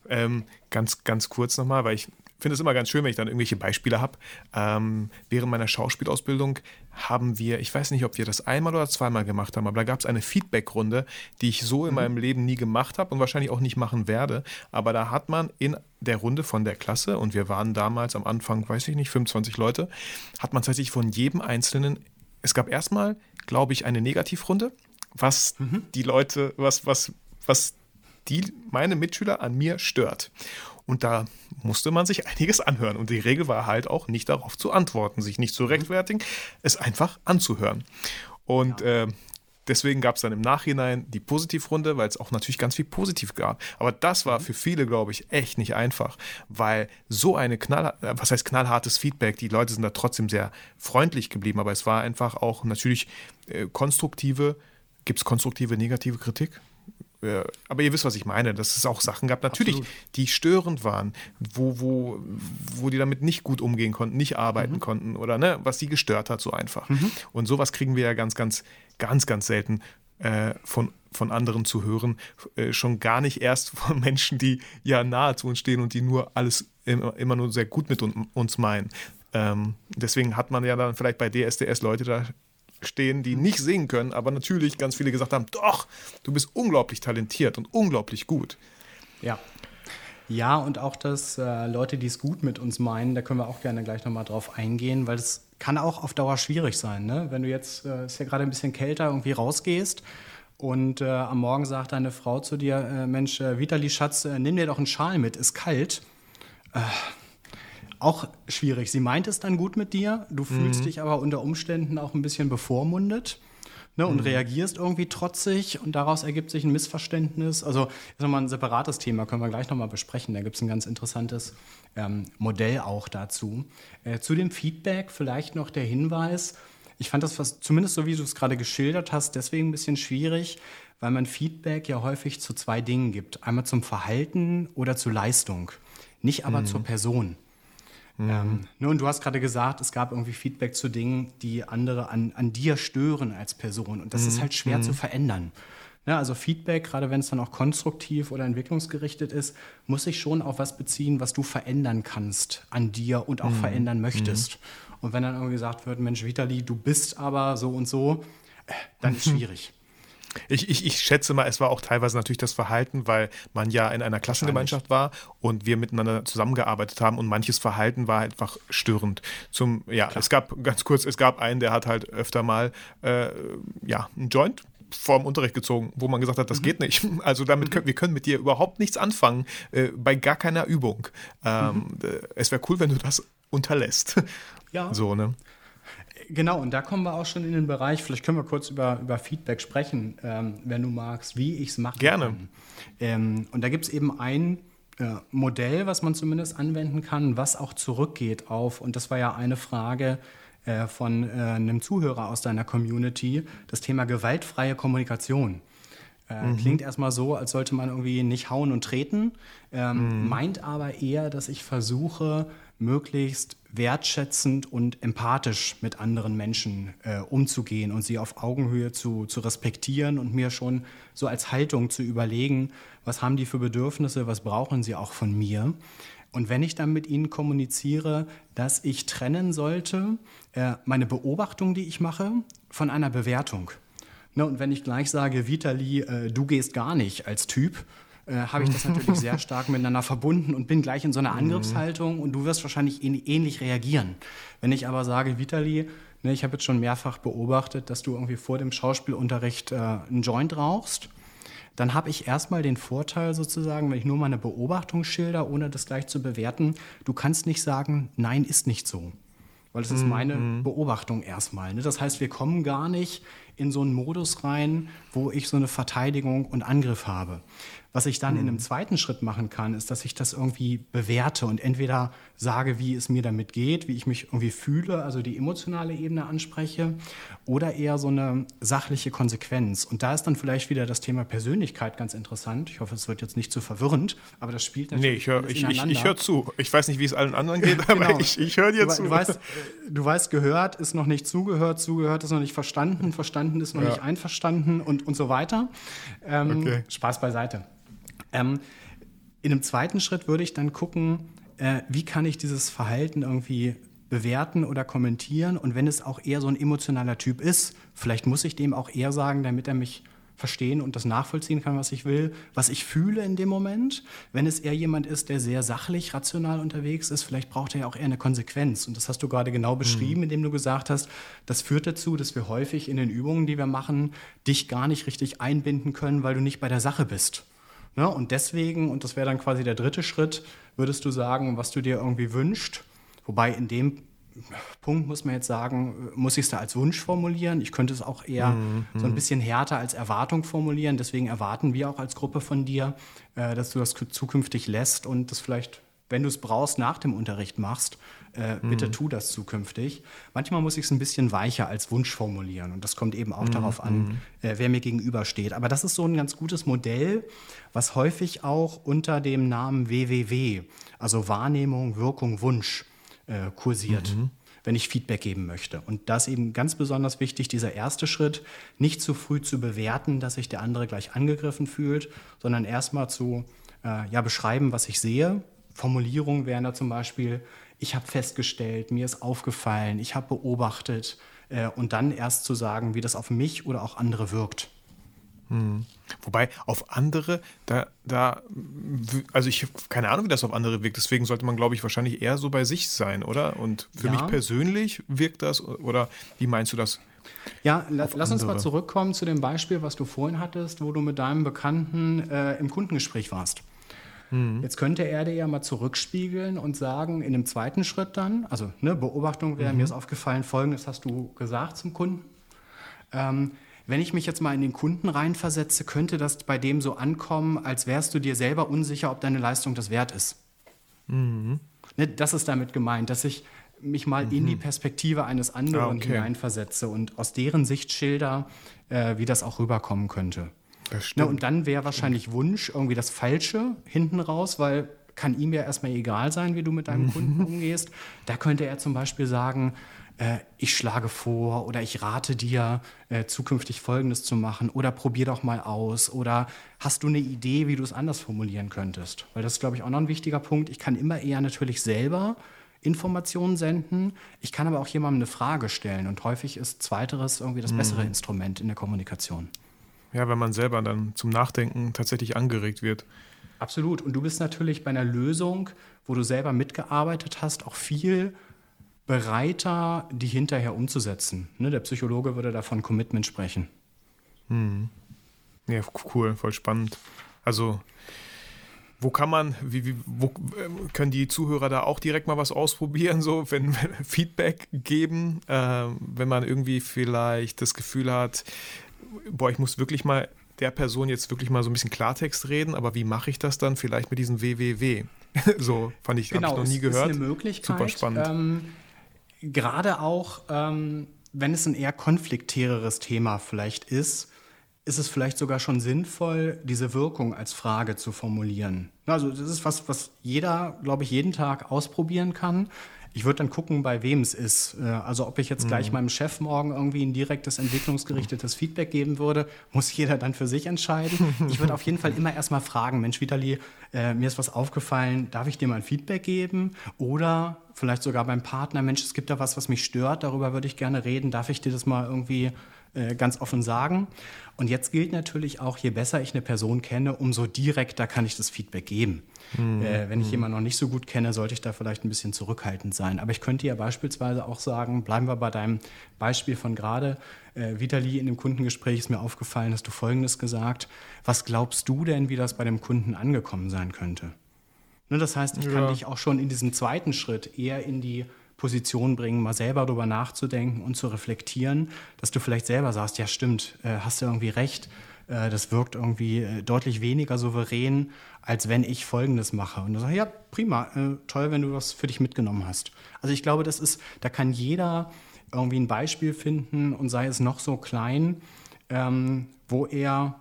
ähm, ganz, ganz kurz nochmal, weil ich finde es immer ganz schön, wenn ich dann irgendwelche Beispiele habe. Ähm, während meiner Schauspielausbildung haben wir, ich weiß nicht, ob wir das einmal oder zweimal gemacht haben, aber da gab es eine Feedback-Runde, die ich so in mhm. meinem Leben nie gemacht habe und wahrscheinlich auch nicht machen werde. Aber da hat man in der Runde von der Klasse, und wir waren damals am Anfang, weiß ich nicht, 25 Leute, hat man tatsächlich von jedem Einzelnen, es gab erstmal, glaube ich, eine Negativrunde, was mhm. die Leute, was, was, was die meine Mitschüler an mir stört. Und da musste man sich einiges anhören. Und die Regel war halt auch nicht darauf zu antworten, sich nicht zu rechtfertigen, es einfach anzuhören. Und ja. äh, deswegen gab es dann im Nachhinein die Positivrunde, weil es auch natürlich ganz viel positiv gab. Aber das war mhm. für viele, glaube ich, echt nicht einfach, weil so eine knall, äh, was heißt knallhartes Feedback, die Leute sind da trotzdem sehr freundlich geblieben, aber es war einfach auch natürlich äh, konstruktive, gibt es konstruktive, negative Kritik? Äh, aber ihr wisst, was ich meine, dass es auch Sachen gab, natürlich, Absolut. die störend waren, wo, wo, wo die damit nicht gut umgehen konnten, nicht arbeiten mhm. konnten oder ne, was sie gestört hat, so einfach. Mhm. Und sowas kriegen wir ja ganz, ganz, ganz, ganz selten äh, von, von anderen zu hören. Äh, schon gar nicht erst von Menschen, die ja nahe zu uns stehen und die nur alles immer, immer nur sehr gut mit uns meinen. Ähm, deswegen hat man ja dann vielleicht bei DSDS Leute da stehen, die nicht singen können, aber natürlich ganz viele gesagt haben, doch, du bist unglaublich talentiert und unglaublich gut. Ja. Ja, und auch, dass äh, Leute, die es gut mit uns meinen, da können wir auch gerne gleich nochmal drauf eingehen, weil es kann auch auf Dauer schwierig sein. Ne? Wenn du jetzt, äh, ist ja gerade ein bisschen kälter, irgendwie rausgehst und äh, am Morgen sagt deine Frau zu dir, äh, Mensch, äh, Vitali, Schatz, äh, nimm dir doch einen Schal mit, ist kalt. Auch schwierig. Sie meint es dann gut mit dir, du fühlst mhm. dich aber unter Umständen auch ein bisschen bevormundet ne, und mhm. reagierst irgendwie trotzig und daraus ergibt sich ein Missverständnis. Also, ist nochmal ein separates Thema, können wir gleich nochmal besprechen. Da gibt es ein ganz interessantes ähm, Modell auch dazu. Äh, zu dem Feedback vielleicht noch der Hinweis. Ich fand das, was, zumindest so wie du es gerade geschildert hast, deswegen ein bisschen schwierig, weil man Feedback ja häufig zu zwei Dingen gibt. Einmal zum Verhalten oder zur Leistung, nicht aber mhm. zur Person. Mhm. Ähm, ne, und du hast gerade gesagt, es gab irgendwie Feedback zu Dingen, die andere an, an dir stören als Person. Und das mhm. ist halt schwer zu mhm. verändern. Ja, also Feedback, gerade wenn es dann auch konstruktiv oder entwicklungsgerichtet ist, muss sich schon auf was beziehen, was du verändern kannst an dir und auch mhm. verändern möchtest. Mhm. Und wenn dann irgendwie gesagt wird, Mensch, Vitali, du bist aber so und so, äh, dann ist schwierig. Ich, ich, ich schätze mal, es war auch teilweise natürlich das Verhalten, weil man ja in einer Klassengemeinschaft war und wir miteinander zusammengearbeitet haben und manches Verhalten war einfach störend. Zum, ja, Klar. es gab ganz kurz, es gab einen, der hat halt öfter mal äh, ja, einen Joint vorm Unterricht gezogen, wo man gesagt hat, das mhm. geht nicht. Also damit können wir können mit dir überhaupt nichts anfangen, äh, bei gar keiner Übung. Ähm, mhm. Es wäre cool, wenn du das unterlässt. Ja. So, ne? Genau, und da kommen wir auch schon in den Bereich, vielleicht können wir kurz über, über Feedback sprechen, ähm, wenn du magst, wie ich es mache. Gerne. Ähm, und da gibt es eben ein äh, Modell, was man zumindest anwenden kann, was auch zurückgeht auf, und das war ja eine Frage äh, von äh, einem Zuhörer aus deiner Community, das Thema gewaltfreie Kommunikation. Äh, mhm. Klingt erstmal so, als sollte man irgendwie nicht hauen und treten, ähm, mhm. meint aber eher, dass ich versuche, möglichst wertschätzend und empathisch mit anderen Menschen äh, umzugehen und sie auf Augenhöhe zu, zu respektieren und mir schon so als Haltung zu überlegen, was haben die für Bedürfnisse, was brauchen sie auch von mir. Und wenn ich dann mit ihnen kommuniziere, dass ich trennen sollte, äh, meine Beobachtung, die ich mache, von einer Bewertung. Ne, und wenn ich gleich sage, Vitali, äh, du gehst gar nicht als Typ, äh, habe ich das natürlich sehr stark miteinander verbunden und bin gleich in so einer mhm. Angriffshaltung und du wirst wahrscheinlich ähnlich reagieren. Wenn ich aber sage, Vitali, ne, ich habe jetzt schon mehrfach beobachtet, dass du irgendwie vor dem Schauspielunterricht äh, einen Joint rauchst, dann habe ich erstmal den Vorteil sozusagen, wenn ich nur meine Beobachtung schilder, ohne das gleich zu bewerten, du kannst nicht sagen, nein, ist nicht so. Weil das ist meine mhm. Beobachtung erstmal. Ne? Das heißt, wir kommen gar nicht in so einen Modus rein, wo ich so eine Verteidigung und Angriff habe. Was ich dann mhm. in einem zweiten Schritt machen kann, ist, dass ich das irgendwie bewerte und entweder sage, wie es mir damit geht, wie ich mich irgendwie fühle, also die emotionale Ebene anspreche, oder eher so eine sachliche Konsequenz. Und da ist dann vielleicht wieder das Thema Persönlichkeit ganz interessant. Ich hoffe, es wird jetzt nicht zu verwirrend, aber das spielt natürlich. Nee, ich höre ich, ich, ich hör zu. Ich weiß nicht, wie es allen anderen geht, aber genau. ich, ich höre dir du, zu. Du weißt, du weißt, gehört ist noch nicht zugehört, zugehört ist noch nicht verstanden, verstanden ist noch ja. nicht einverstanden und, und so weiter. Ähm, okay. Spaß beiseite. Ähm, in einem zweiten Schritt würde ich dann gucken, äh, wie kann ich dieses Verhalten irgendwie bewerten oder kommentieren und wenn es auch eher so ein emotionaler Typ ist, vielleicht muss ich dem auch eher sagen, damit er mich verstehen und das nachvollziehen kann, was ich will, was ich fühle in dem Moment. Wenn es eher jemand ist, der sehr sachlich, rational unterwegs ist, vielleicht braucht er ja auch eher eine Konsequenz. Und das hast du gerade genau beschrieben, mhm. indem du gesagt hast, das führt dazu, dass wir häufig in den Übungen, die wir machen, dich gar nicht richtig einbinden können, weil du nicht bei der Sache bist. Ne? Und deswegen, und das wäre dann quasi der dritte Schritt, würdest du sagen, was du dir irgendwie wünscht. Wobei in dem Punkt muss man jetzt sagen, muss ich es da als Wunsch formulieren. Ich könnte es auch eher mhm. so ein mhm. bisschen härter als Erwartung formulieren. Deswegen erwarten wir auch als Gruppe von dir, äh, dass du das zukünftig lässt und das vielleicht, wenn du es brauchst, nach dem Unterricht machst. Äh, mhm. Bitte tu das zukünftig. Manchmal muss ich es ein bisschen weicher als Wunsch formulieren und das kommt eben auch mhm. darauf an, mhm. äh, wer mir gegenübersteht. Aber das ist so ein ganz gutes Modell, was häufig auch unter dem Namen WWW, also Wahrnehmung, Wirkung, Wunsch, äh, kursiert. Mhm wenn ich Feedback geben möchte. Und das eben ganz besonders wichtig, dieser erste Schritt, nicht zu früh zu bewerten, dass sich der andere gleich angegriffen fühlt, sondern erstmal zu äh, ja, beschreiben, was ich sehe. Formulierungen wären da zum Beispiel, ich habe festgestellt, mir ist aufgefallen, ich habe beobachtet äh, und dann erst zu sagen, wie das auf mich oder auch andere wirkt. Mhm. Wobei auf andere, da, da, also ich habe keine Ahnung, wie das auf andere wirkt. Deswegen sollte man, glaube ich, wahrscheinlich eher so bei sich sein, oder? Und für ja. mich persönlich wirkt das, oder wie meinst du das? Ja, la lass uns mal zurückkommen zu dem Beispiel, was du vorhin hattest, wo du mit deinem Bekannten äh, im Kundengespräch warst. Mhm. Jetzt könnte er dir ja mal zurückspiegeln und sagen, in dem zweiten Schritt dann, also ne, Beobachtung wäre, mhm. mir ist aufgefallen, folgendes hast du gesagt zum Kunden. Ähm, wenn ich mich jetzt mal in den Kunden reinversetze, könnte das bei dem so ankommen, als wärst du dir selber unsicher, ob deine Leistung das wert ist. Mhm. Ne, das ist damit gemeint, dass ich mich mal mhm. in die Perspektive eines anderen ah, okay. hineinversetze und aus deren Sicht schilder, äh, wie das auch rüberkommen könnte. Ne, und dann wäre wahrscheinlich Wunsch irgendwie das Falsche hinten raus, weil kann ihm ja erstmal egal sein, wie du mit deinem Kunden umgehst. Da könnte er zum Beispiel sagen, äh, ich schlage vor oder ich rate dir, äh, zukünftig Folgendes zu machen oder probier doch mal aus oder hast du eine Idee, wie du es anders formulieren könntest? Weil das ist, glaube ich, auch noch ein wichtiger Punkt. Ich kann immer eher natürlich selber Informationen senden. Ich kann aber auch jemandem eine Frage stellen und häufig ist zweiteres irgendwie das bessere mhm. Instrument in der Kommunikation. Ja, wenn man selber dann zum Nachdenken tatsächlich angeregt wird. Absolut. Und du bist natürlich bei einer Lösung, wo du selber mitgearbeitet hast, auch viel bereiter, die hinterher umzusetzen. Ne, der Psychologe würde davon Commitment sprechen. Hm. Ja, cool, voll spannend. Also, wo kann man, wie, wie, wo können die Zuhörer da auch direkt mal was ausprobieren, so, wenn, wenn Feedback geben, äh, wenn man irgendwie vielleicht das Gefühl hat, boah, ich muss wirklich mal der Person jetzt wirklich mal so ein bisschen Klartext reden, aber wie mache ich das dann vielleicht mit diesem WWW? so fand ich, genau, habe ich noch nie gehört. Ist eine Möglichkeit. Super spannend. Ähm, gerade auch, ähm, wenn es ein eher konfliktäreres Thema vielleicht ist, ist es vielleicht sogar schon sinnvoll, diese Wirkung als Frage zu formulieren. Also das ist was, was jeder, glaube ich, jeden Tag ausprobieren kann. Ich würde dann gucken, bei wem es ist. Äh, also ob ich jetzt gleich mhm. meinem Chef morgen irgendwie ein direktes entwicklungsgerichtetes Feedback geben würde, muss jeder dann für sich entscheiden. Ich würde auf jeden Fall immer erstmal fragen, Mensch, Vitali, äh, mir ist was aufgefallen, darf ich dir mal ein Feedback geben? Oder vielleicht sogar beim Partner, Mensch, es gibt da was, was mich stört, darüber würde ich gerne reden, darf ich dir das mal irgendwie äh, ganz offen sagen. Und jetzt gilt natürlich auch, je besser ich eine Person kenne, umso direkter kann ich das Feedback geben. Mhm. Äh, wenn ich mhm. jemanden noch nicht so gut kenne, sollte ich da vielleicht ein bisschen zurückhaltend sein. Aber ich könnte ja beispielsweise auch sagen, bleiben wir bei deinem Beispiel von gerade, äh, Vitali, in dem Kundengespräch ist mir aufgefallen, dass du Folgendes gesagt, was glaubst du denn, wie das bei dem Kunden angekommen sein könnte? Ne, das heißt, ich ja. kann dich auch schon in diesem zweiten Schritt eher in die Position bringen, mal selber darüber nachzudenken und zu reflektieren, dass du vielleicht selber sagst, ja stimmt, äh, hast du irgendwie recht, äh, das wirkt irgendwie äh, deutlich weniger souverän, als wenn ich Folgendes mache. Und du sagst, ja, prima, toll, wenn du das für dich mitgenommen hast. Also ich glaube, das ist, da kann jeder irgendwie ein Beispiel finden und sei es noch so klein, ähm, wo er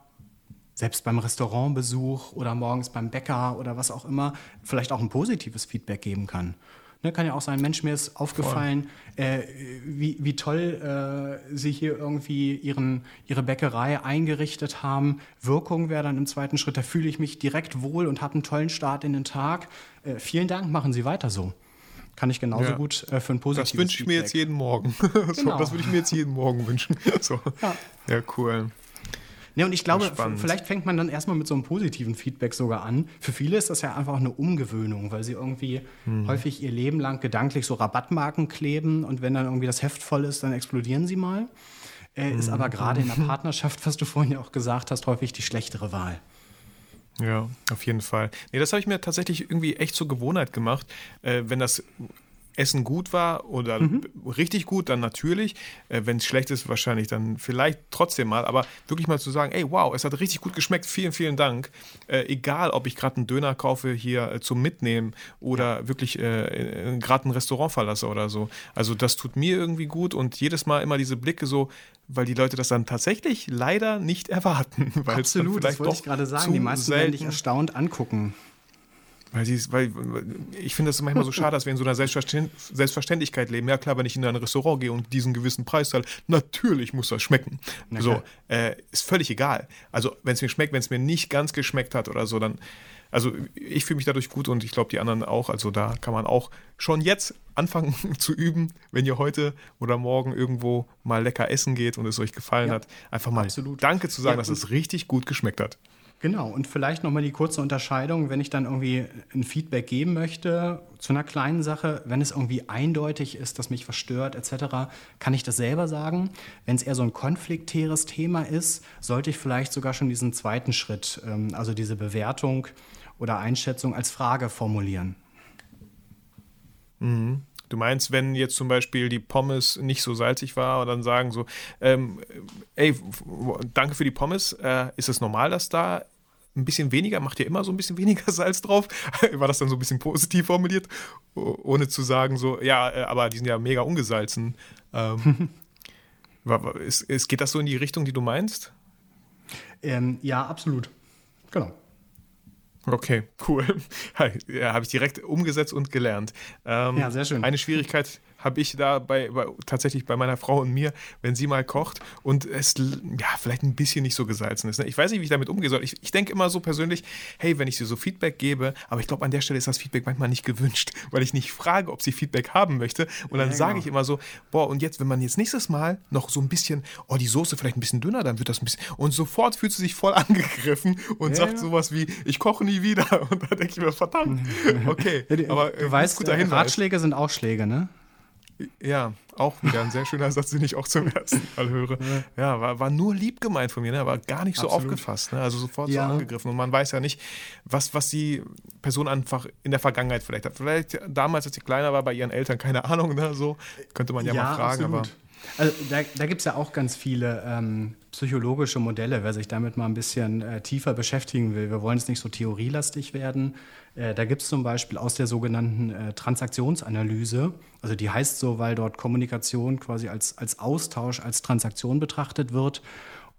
selbst beim Restaurantbesuch oder morgens beim Bäcker oder was auch immer vielleicht auch ein positives Feedback geben kann. Ne, kann ja auch sein, Mensch, mir ist aufgefallen, äh, wie, wie toll äh, Sie hier irgendwie ihren, Ihre Bäckerei eingerichtet haben. Wirkung wäre dann im zweiten Schritt, da fühle ich mich direkt wohl und habe einen tollen Start in den Tag. Äh, vielen Dank, machen Sie weiter so. Kann ich genauso ja. gut äh, für ein positives Das wünsche ich mir jetzt jeden Morgen. so, genau. Das würde ich mir jetzt jeden Morgen wünschen. so. ja. ja, cool. Ne, und ich glaube, vielleicht fängt man dann erstmal mit so einem positiven Feedback sogar an. Für viele ist das ja einfach eine Umgewöhnung, weil sie irgendwie hm. häufig ihr Leben lang gedanklich so Rabattmarken kleben und wenn dann irgendwie das Heft voll ist, dann explodieren sie mal. Äh, hm. Ist aber gerade in der Partnerschaft, was du vorhin ja auch gesagt hast, häufig die schlechtere Wahl. Ja, auf jeden Fall. Nee, das habe ich mir tatsächlich irgendwie echt zur Gewohnheit gemacht, äh, wenn das Essen gut war oder mhm. richtig gut, dann natürlich. Äh, Wenn es schlecht ist, wahrscheinlich dann vielleicht trotzdem mal. Aber wirklich mal zu sagen, ey, wow, es hat richtig gut geschmeckt, vielen, vielen Dank. Äh, egal, ob ich gerade einen Döner kaufe hier äh, zum Mitnehmen oder wirklich äh, gerade ein Restaurant verlasse oder so. Also das tut mir irgendwie gut und jedes Mal immer diese Blicke so, weil die Leute das dann tatsächlich leider nicht erwarten. Absolut, das wollte ich gerade sagen. Die meisten werden dich erstaunt angucken. Weil, sie, weil ich finde es manchmal so schade, dass wir in so einer Selbstverständlichkeit leben. Ja klar, wenn ich in ein Restaurant gehe und diesen gewissen Preis zahle, natürlich muss das schmecken. Okay. So, äh, ist völlig egal. Also wenn es mir schmeckt, wenn es mir nicht ganz geschmeckt hat oder so, dann, also ich fühle mich dadurch gut und ich glaube die anderen auch. Also da kann man auch schon jetzt anfangen zu üben, wenn ihr heute oder morgen irgendwo mal lecker essen geht und es euch gefallen ja, hat, einfach mal absolut. Danke zu sagen, ja, dass es richtig gut geschmeckt hat. Genau, und vielleicht nochmal die kurze Unterscheidung, wenn ich dann irgendwie ein Feedback geben möchte zu einer kleinen Sache, wenn es irgendwie eindeutig ist, dass mich was stört etc., kann ich das selber sagen. Wenn es eher so ein konfliktäres Thema ist, sollte ich vielleicht sogar schon diesen zweiten Schritt, ähm, also diese Bewertung oder Einschätzung als Frage formulieren. Mhm. Du meinst, wenn jetzt zum Beispiel die Pommes nicht so salzig war und dann sagen so, ähm, ey, danke für die Pommes, äh, ist es normal, dass da ein bisschen weniger, macht ihr immer so ein bisschen weniger Salz drauf? War das dann so ein bisschen positiv formuliert, ohne zu sagen so, ja, äh, aber die sind ja mega ungesalzen. Ähm, ist, ist, geht das so in die Richtung, die du meinst? Ähm, ja, absolut. Genau. Okay, cool. Ja, habe ich direkt umgesetzt und gelernt. Ähm, ja, sehr schön. Eine Schwierigkeit habe ich da bei, bei, tatsächlich bei meiner Frau und mir, wenn sie mal kocht und es ja vielleicht ein bisschen nicht so gesalzen ist. Ne? Ich weiß nicht, wie ich damit umgehen soll. Ich, ich denke immer so persönlich, hey, wenn ich sie so Feedback gebe, aber ich glaube, an der Stelle ist das Feedback manchmal nicht gewünscht, weil ich nicht frage, ob sie Feedback haben möchte. Und dann ja, sage genau. ich immer so, boah, und jetzt, wenn man jetzt nächstes Mal noch so ein bisschen, oh, die Soße vielleicht ein bisschen dünner, dann wird das ein bisschen. Und sofort fühlt sie sich voll angegriffen und ja, sagt sowas wie, ich koche nie wieder. Und da denke ich mir, verdammt, okay. aber du äh, weißt, guter Hinweis. Ratschläge sind auch Schläge, ne? Ja, auch wieder ein sehr schöner Satz, den ich auch zum ersten Mal höre. Ja, war, war nur lieb gemeint von mir, ne? war gar nicht so Absolut. aufgefasst, ne? also sofort ja. so angegriffen. Und man weiß ja nicht, was, was die Person einfach in der Vergangenheit vielleicht hat. Vielleicht damals, als sie kleiner war, bei ihren Eltern, keine Ahnung, ne? so könnte man ja, ja mal fragen. Absolut. Aber also da, da gibt es ja auch ganz viele ähm, psychologische Modelle, wer sich damit mal ein bisschen äh, tiefer beschäftigen will. Wir wollen es nicht so theorielastig werden. Äh, da gibt es zum Beispiel aus der sogenannten äh, Transaktionsanalyse, also die heißt so, weil dort Kommunikation quasi als, als Austausch, als Transaktion betrachtet wird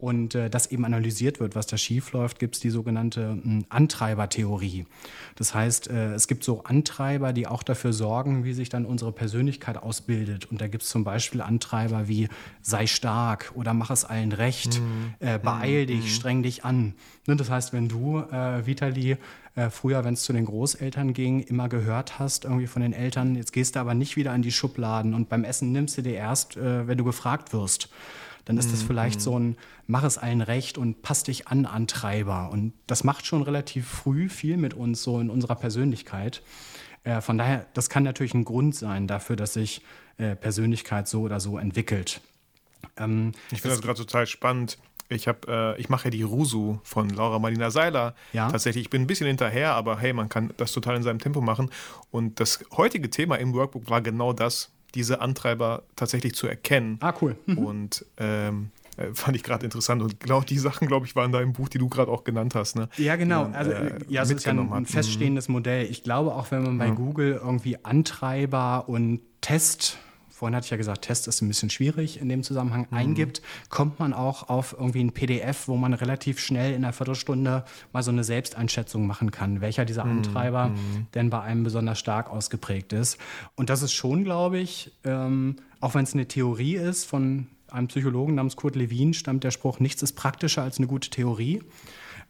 und äh, das eben analysiert wird, was da schiefläuft, gibt es die sogenannte äh, Antreibertheorie. Das heißt, äh, es gibt so Antreiber, die auch dafür sorgen, wie sich dann unsere Persönlichkeit ausbildet. Und da gibt es zum Beispiel Antreiber wie sei stark oder mach es allen recht, mhm. äh, beeil mhm. dich, streng dich an. Ne, das heißt, wenn du, äh, Vitali, äh, früher, wenn es zu den Großeltern ging, immer gehört hast, irgendwie von den Eltern, jetzt gehst du aber nicht wieder an die Schubladen und beim Essen nimmst du dir erst, äh, wenn du gefragt wirst dann ist das mhm, vielleicht mhm. so ein Mach es allen recht und pass dich an Antreiber. Und das macht schon relativ früh viel mit uns so in unserer Persönlichkeit. Äh, von daher, das kann natürlich ein Grund sein dafür, dass sich äh, Persönlichkeit so oder so entwickelt. Ähm, ich finde das gerade total spannend. Ich äh, ich mache ja die Rusu von Laura Marlina Seiler. Ja. Tatsächlich, ich bin ein bisschen hinterher, aber hey, man kann das total in seinem Tempo machen. Und das heutige Thema im Workbook war genau das diese Antreiber tatsächlich zu erkennen. Ah, cool. Mhm. Und ähm, äh, fand ich gerade interessant. Und genau die Sachen, glaube ich, waren da im Buch, die du gerade auch genannt hast. Ne? Ja, genau. also, äh, ja, es ist ja ein, ein feststehendes Modell. Ich glaube, auch wenn man bei ja. Google irgendwie Antreiber und Test vorhin hatte ich ja gesagt, Test ist ein bisschen schwierig in dem Zusammenhang, mhm. eingibt, kommt man auch auf irgendwie ein PDF, wo man relativ schnell in einer Viertelstunde mal so eine Selbsteinschätzung machen kann, welcher dieser mhm. Antreiber mhm. denn bei einem besonders stark ausgeprägt ist. Und das ist schon, glaube ich, ähm, auch wenn es eine Theorie ist von einem Psychologen namens Kurt Lewin, stammt der Spruch, nichts ist praktischer als eine gute Theorie.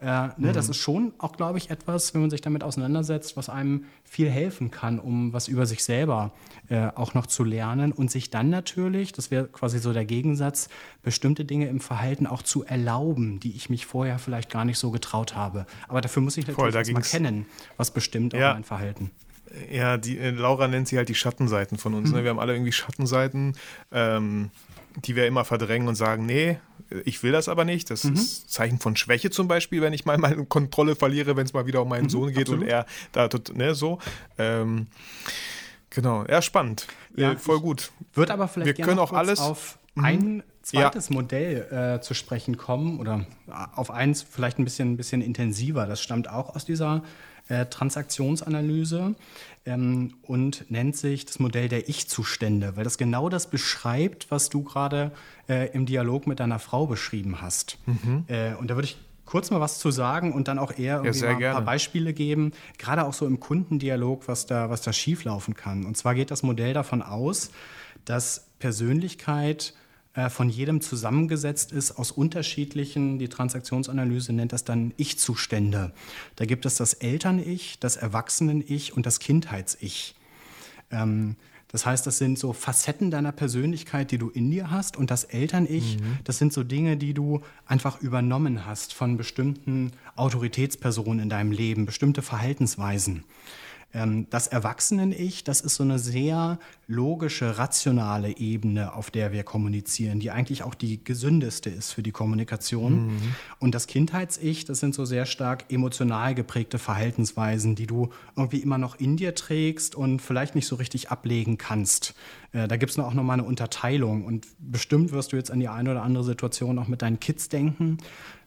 Äh, ne, mhm. Das ist schon auch, glaube ich, etwas, wenn man sich damit auseinandersetzt, was einem viel helfen kann, um was über sich selber äh, auch noch zu lernen und sich dann natürlich, das wäre quasi so der Gegensatz, bestimmte Dinge im Verhalten auch zu erlauben, die ich mich vorher vielleicht gar nicht so getraut habe. Aber dafür muss ich natürlich Voll, mal kennen, was bestimmt ja. auch mein Verhalten. Ja, die, äh, Laura nennt sie halt die Schattenseiten von uns. Mhm. Ne? Wir haben alle irgendwie Schattenseiten. Ähm, die wir immer verdrängen und sagen, nee, ich will das aber nicht. Das mhm. ist Zeichen von Schwäche zum Beispiel, wenn ich mal meine Kontrolle verliere, wenn es mal wieder um meinen mhm, Sohn geht absolut. und er da tut, ne, so. Ähm, genau, ja, spannend. Ja, äh, voll gut. Wird aber vielleicht wir können auch alles auf mhm. ein zweites ja. Modell äh, zu sprechen kommen oder auf eins vielleicht ein bisschen, ein bisschen intensiver. Das stammt auch aus dieser äh, Transaktionsanalyse ähm, und nennt sich das Modell der Ich-Zustände, weil das genau das beschreibt, was du gerade äh, im Dialog mit deiner Frau beschrieben hast. Mhm. Äh, und da würde ich kurz mal was zu sagen und dann auch eher irgendwie mal ein paar. Beispiele geben, gerade auch so im Kundendialog, was da, was da schieflaufen kann. Und zwar geht das Modell davon aus, dass Persönlichkeit von jedem zusammengesetzt ist aus unterschiedlichen, die Transaktionsanalyse nennt das dann Ich-Zustände. Da gibt es das Eltern-Ich, das Erwachsenen-Ich und das Kindheits-Ich. Ähm, das heißt, das sind so Facetten deiner Persönlichkeit, die du in dir hast. Und das Eltern-Ich, das sind so Dinge, die du einfach übernommen hast von bestimmten Autoritätspersonen in deinem Leben, bestimmte Verhaltensweisen. Ähm, Das Erwachsenen-Ich, das ist so eine sehr logische, rationale Ebene, auf der wir kommunizieren, die eigentlich auch die gesündeste ist für die Kommunikation. Und das Kindheits-Ich, das sind so sehr stark emotional geprägte Verhaltensweisen, die du irgendwie immer noch in dir trägst und vielleicht nicht so richtig ablegen kannst. Äh, Da gibt es auch nochmal eine Unterteilung und bestimmt wirst du jetzt an die eine oder andere Situation auch mit deinen Kids denken.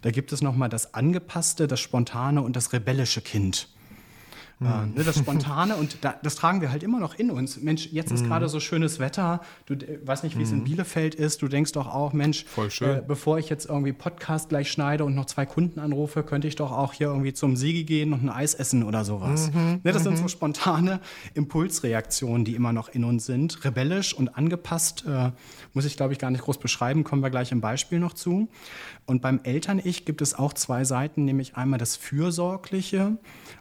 Da gibt es nochmal das angepasste, das spontane und das rebellische Kind. Äh, ne, das Spontane und da, das tragen wir halt immer noch in uns. Mensch, jetzt ist gerade so schönes Wetter. Du äh, weiß nicht, wie es in Bielefeld ist. Du denkst doch auch, Mensch. Äh, bevor ich jetzt irgendwie Podcast gleich schneide und noch zwei Kunden anrufe, könnte ich doch auch hier irgendwie zum Siege gehen und ein Eis essen oder sowas. Ne, das sind so spontane Impulsreaktionen, die immer noch in uns sind. Rebellisch und angepasst, äh, muss ich glaube ich gar nicht groß beschreiben, kommen wir gleich im Beispiel noch zu. Und beim Eltern-Ich gibt es auch zwei Seiten, nämlich einmal das Fürsorgliche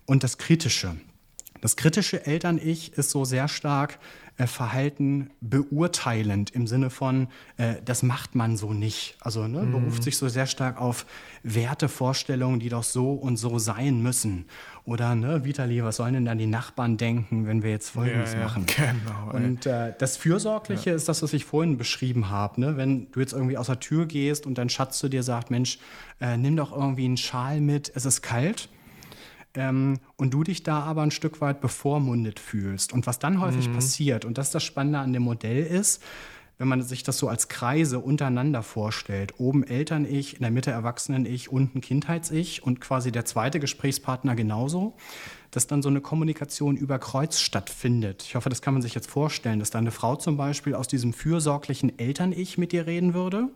und das Kritische. Das kritische Eltern-Ich ist so sehr stark äh, Verhalten beurteilend im Sinne von, äh, das macht man so nicht. Also ne, beruft sich so sehr stark auf Wertevorstellungen, die doch so und so sein müssen. Oder, ne, Vitali, was sollen denn dann die Nachbarn denken, wenn wir jetzt Folgendes Ja, ja, machen? genau. Und äh, das Fürsorgliche ist das, was ich vorhin beschrieben habe. Ne? Wenn du jetzt irgendwie aus der Tür gehst und dein Schatz zu dir sagt, Mensch, äh, nimm doch irgendwie einen Schal mit, es ist kalt ähm, und du dich da aber ein Stück weit bevormundet fühlst. Und was dann häufig passiert, und das ist das Spannende an dem Modell ist, wenn man sich das so als Kreise untereinander vorstellt, oben Eltern-Ich, in der Mitte Erwachsenen-Ich, unten Kindheits-Ich und quasi der zweite Gesprächspartner genauso, dass dann so eine Kommunikation über Kreuz stattfindet. Ich hoffe, das kann man sich jetzt vorstellen, dass da eine Frau zum Beispiel aus diesem fürsorglichen Eltern-Ich mit dir reden würde.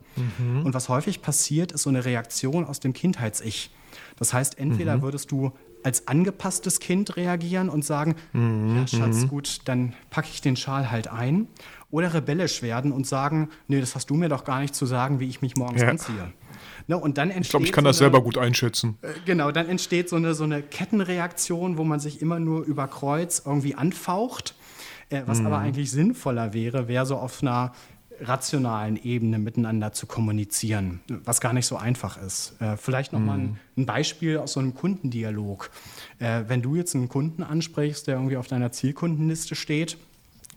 Und was häufig passiert, ist so eine Reaktion aus dem Kindheits-Ich. Das heißt, entweder würdest du als angepasstes Kind reagieren und sagen, ja Schatz, gut, dann packe ich den Schal halt ein. Oder rebellisch werden und sagen, nee, das hast du mir doch gar nicht zu sagen, wie ich mich morgens Ja. anziehe. Ne, und dann entsteht Ich glaube, ich kann so das eine, selber gut einschätzen. äh, Genau, dann entsteht so eine, so eine Kettenreaktion, wo man sich immer nur über Kreuz irgendwie anfaucht. Äh, was aber eigentlich sinnvoller wäre, wäre so auf einer rationalen Ebene miteinander zu kommunizieren, was gar nicht so einfach ist. Äh, vielleicht nochmal ein, ein Beispiel aus so einem Kundendialog. Äh, wenn du jetzt einen Kunden ansprichst, der irgendwie auf deiner Zielkundenliste steht,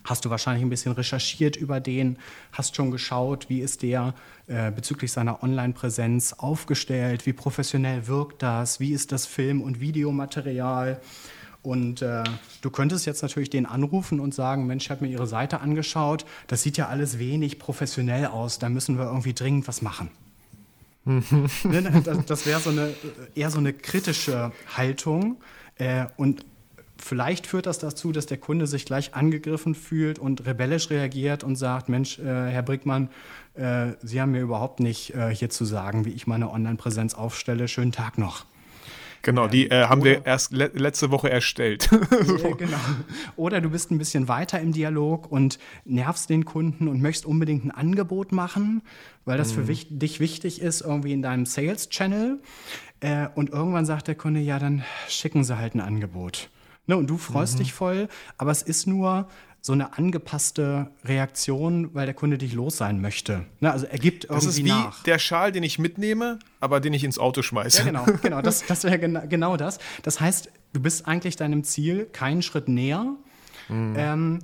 hast du wahrscheinlich ein bisschen recherchiert über den, hast schon geschaut, wie ist der äh, bezüglich seiner Online-Präsenz aufgestellt, wie professionell wirkt das, wie ist das Film- und Videomaterial. Und äh, du könntest jetzt natürlich den anrufen und sagen, Mensch, ich habe mir Ihre Seite angeschaut, das sieht ja alles wenig professionell aus, da müssen wir irgendwie dringend was machen. Ne, das wäre so eine, eher so eine kritische Haltung. Äh, und vielleicht führt das dazu, dass der Kunde sich gleich angegriffen fühlt und rebellisch reagiert und sagt, Mensch, äh, Herr Brickmann, äh, Sie haben mir überhaupt nicht äh, hier zu sagen, wie ich meine Online-Präsenz aufstelle. Schönen Tag noch. Genau, die äh, haben wir oder- erst le letzte Woche erstellt. Ja, genau. Oder du bist ein bisschen weiter im Dialog und nervst den Kunden und möchtest unbedingt ein Angebot machen, weil das für wich dich wichtig ist, irgendwie in deinem Sales-Channel. Äh, und irgendwann sagt der Kunde, ja, dann schicken sie halt ein Angebot. Ne, und du freust dich voll, aber es ist nur so eine angepasste Reaktion, weil der Kunde dich los sein möchte. Ne, also er gibt Das irgendwie ist wie nach. der Schal, den ich mitnehme, aber den ich ins Auto schmeiße. Ja, genau, genau. Das, das wäre gena genau das. Das heißt, du bist eigentlich deinem Ziel keinen Schritt näher. Ähm,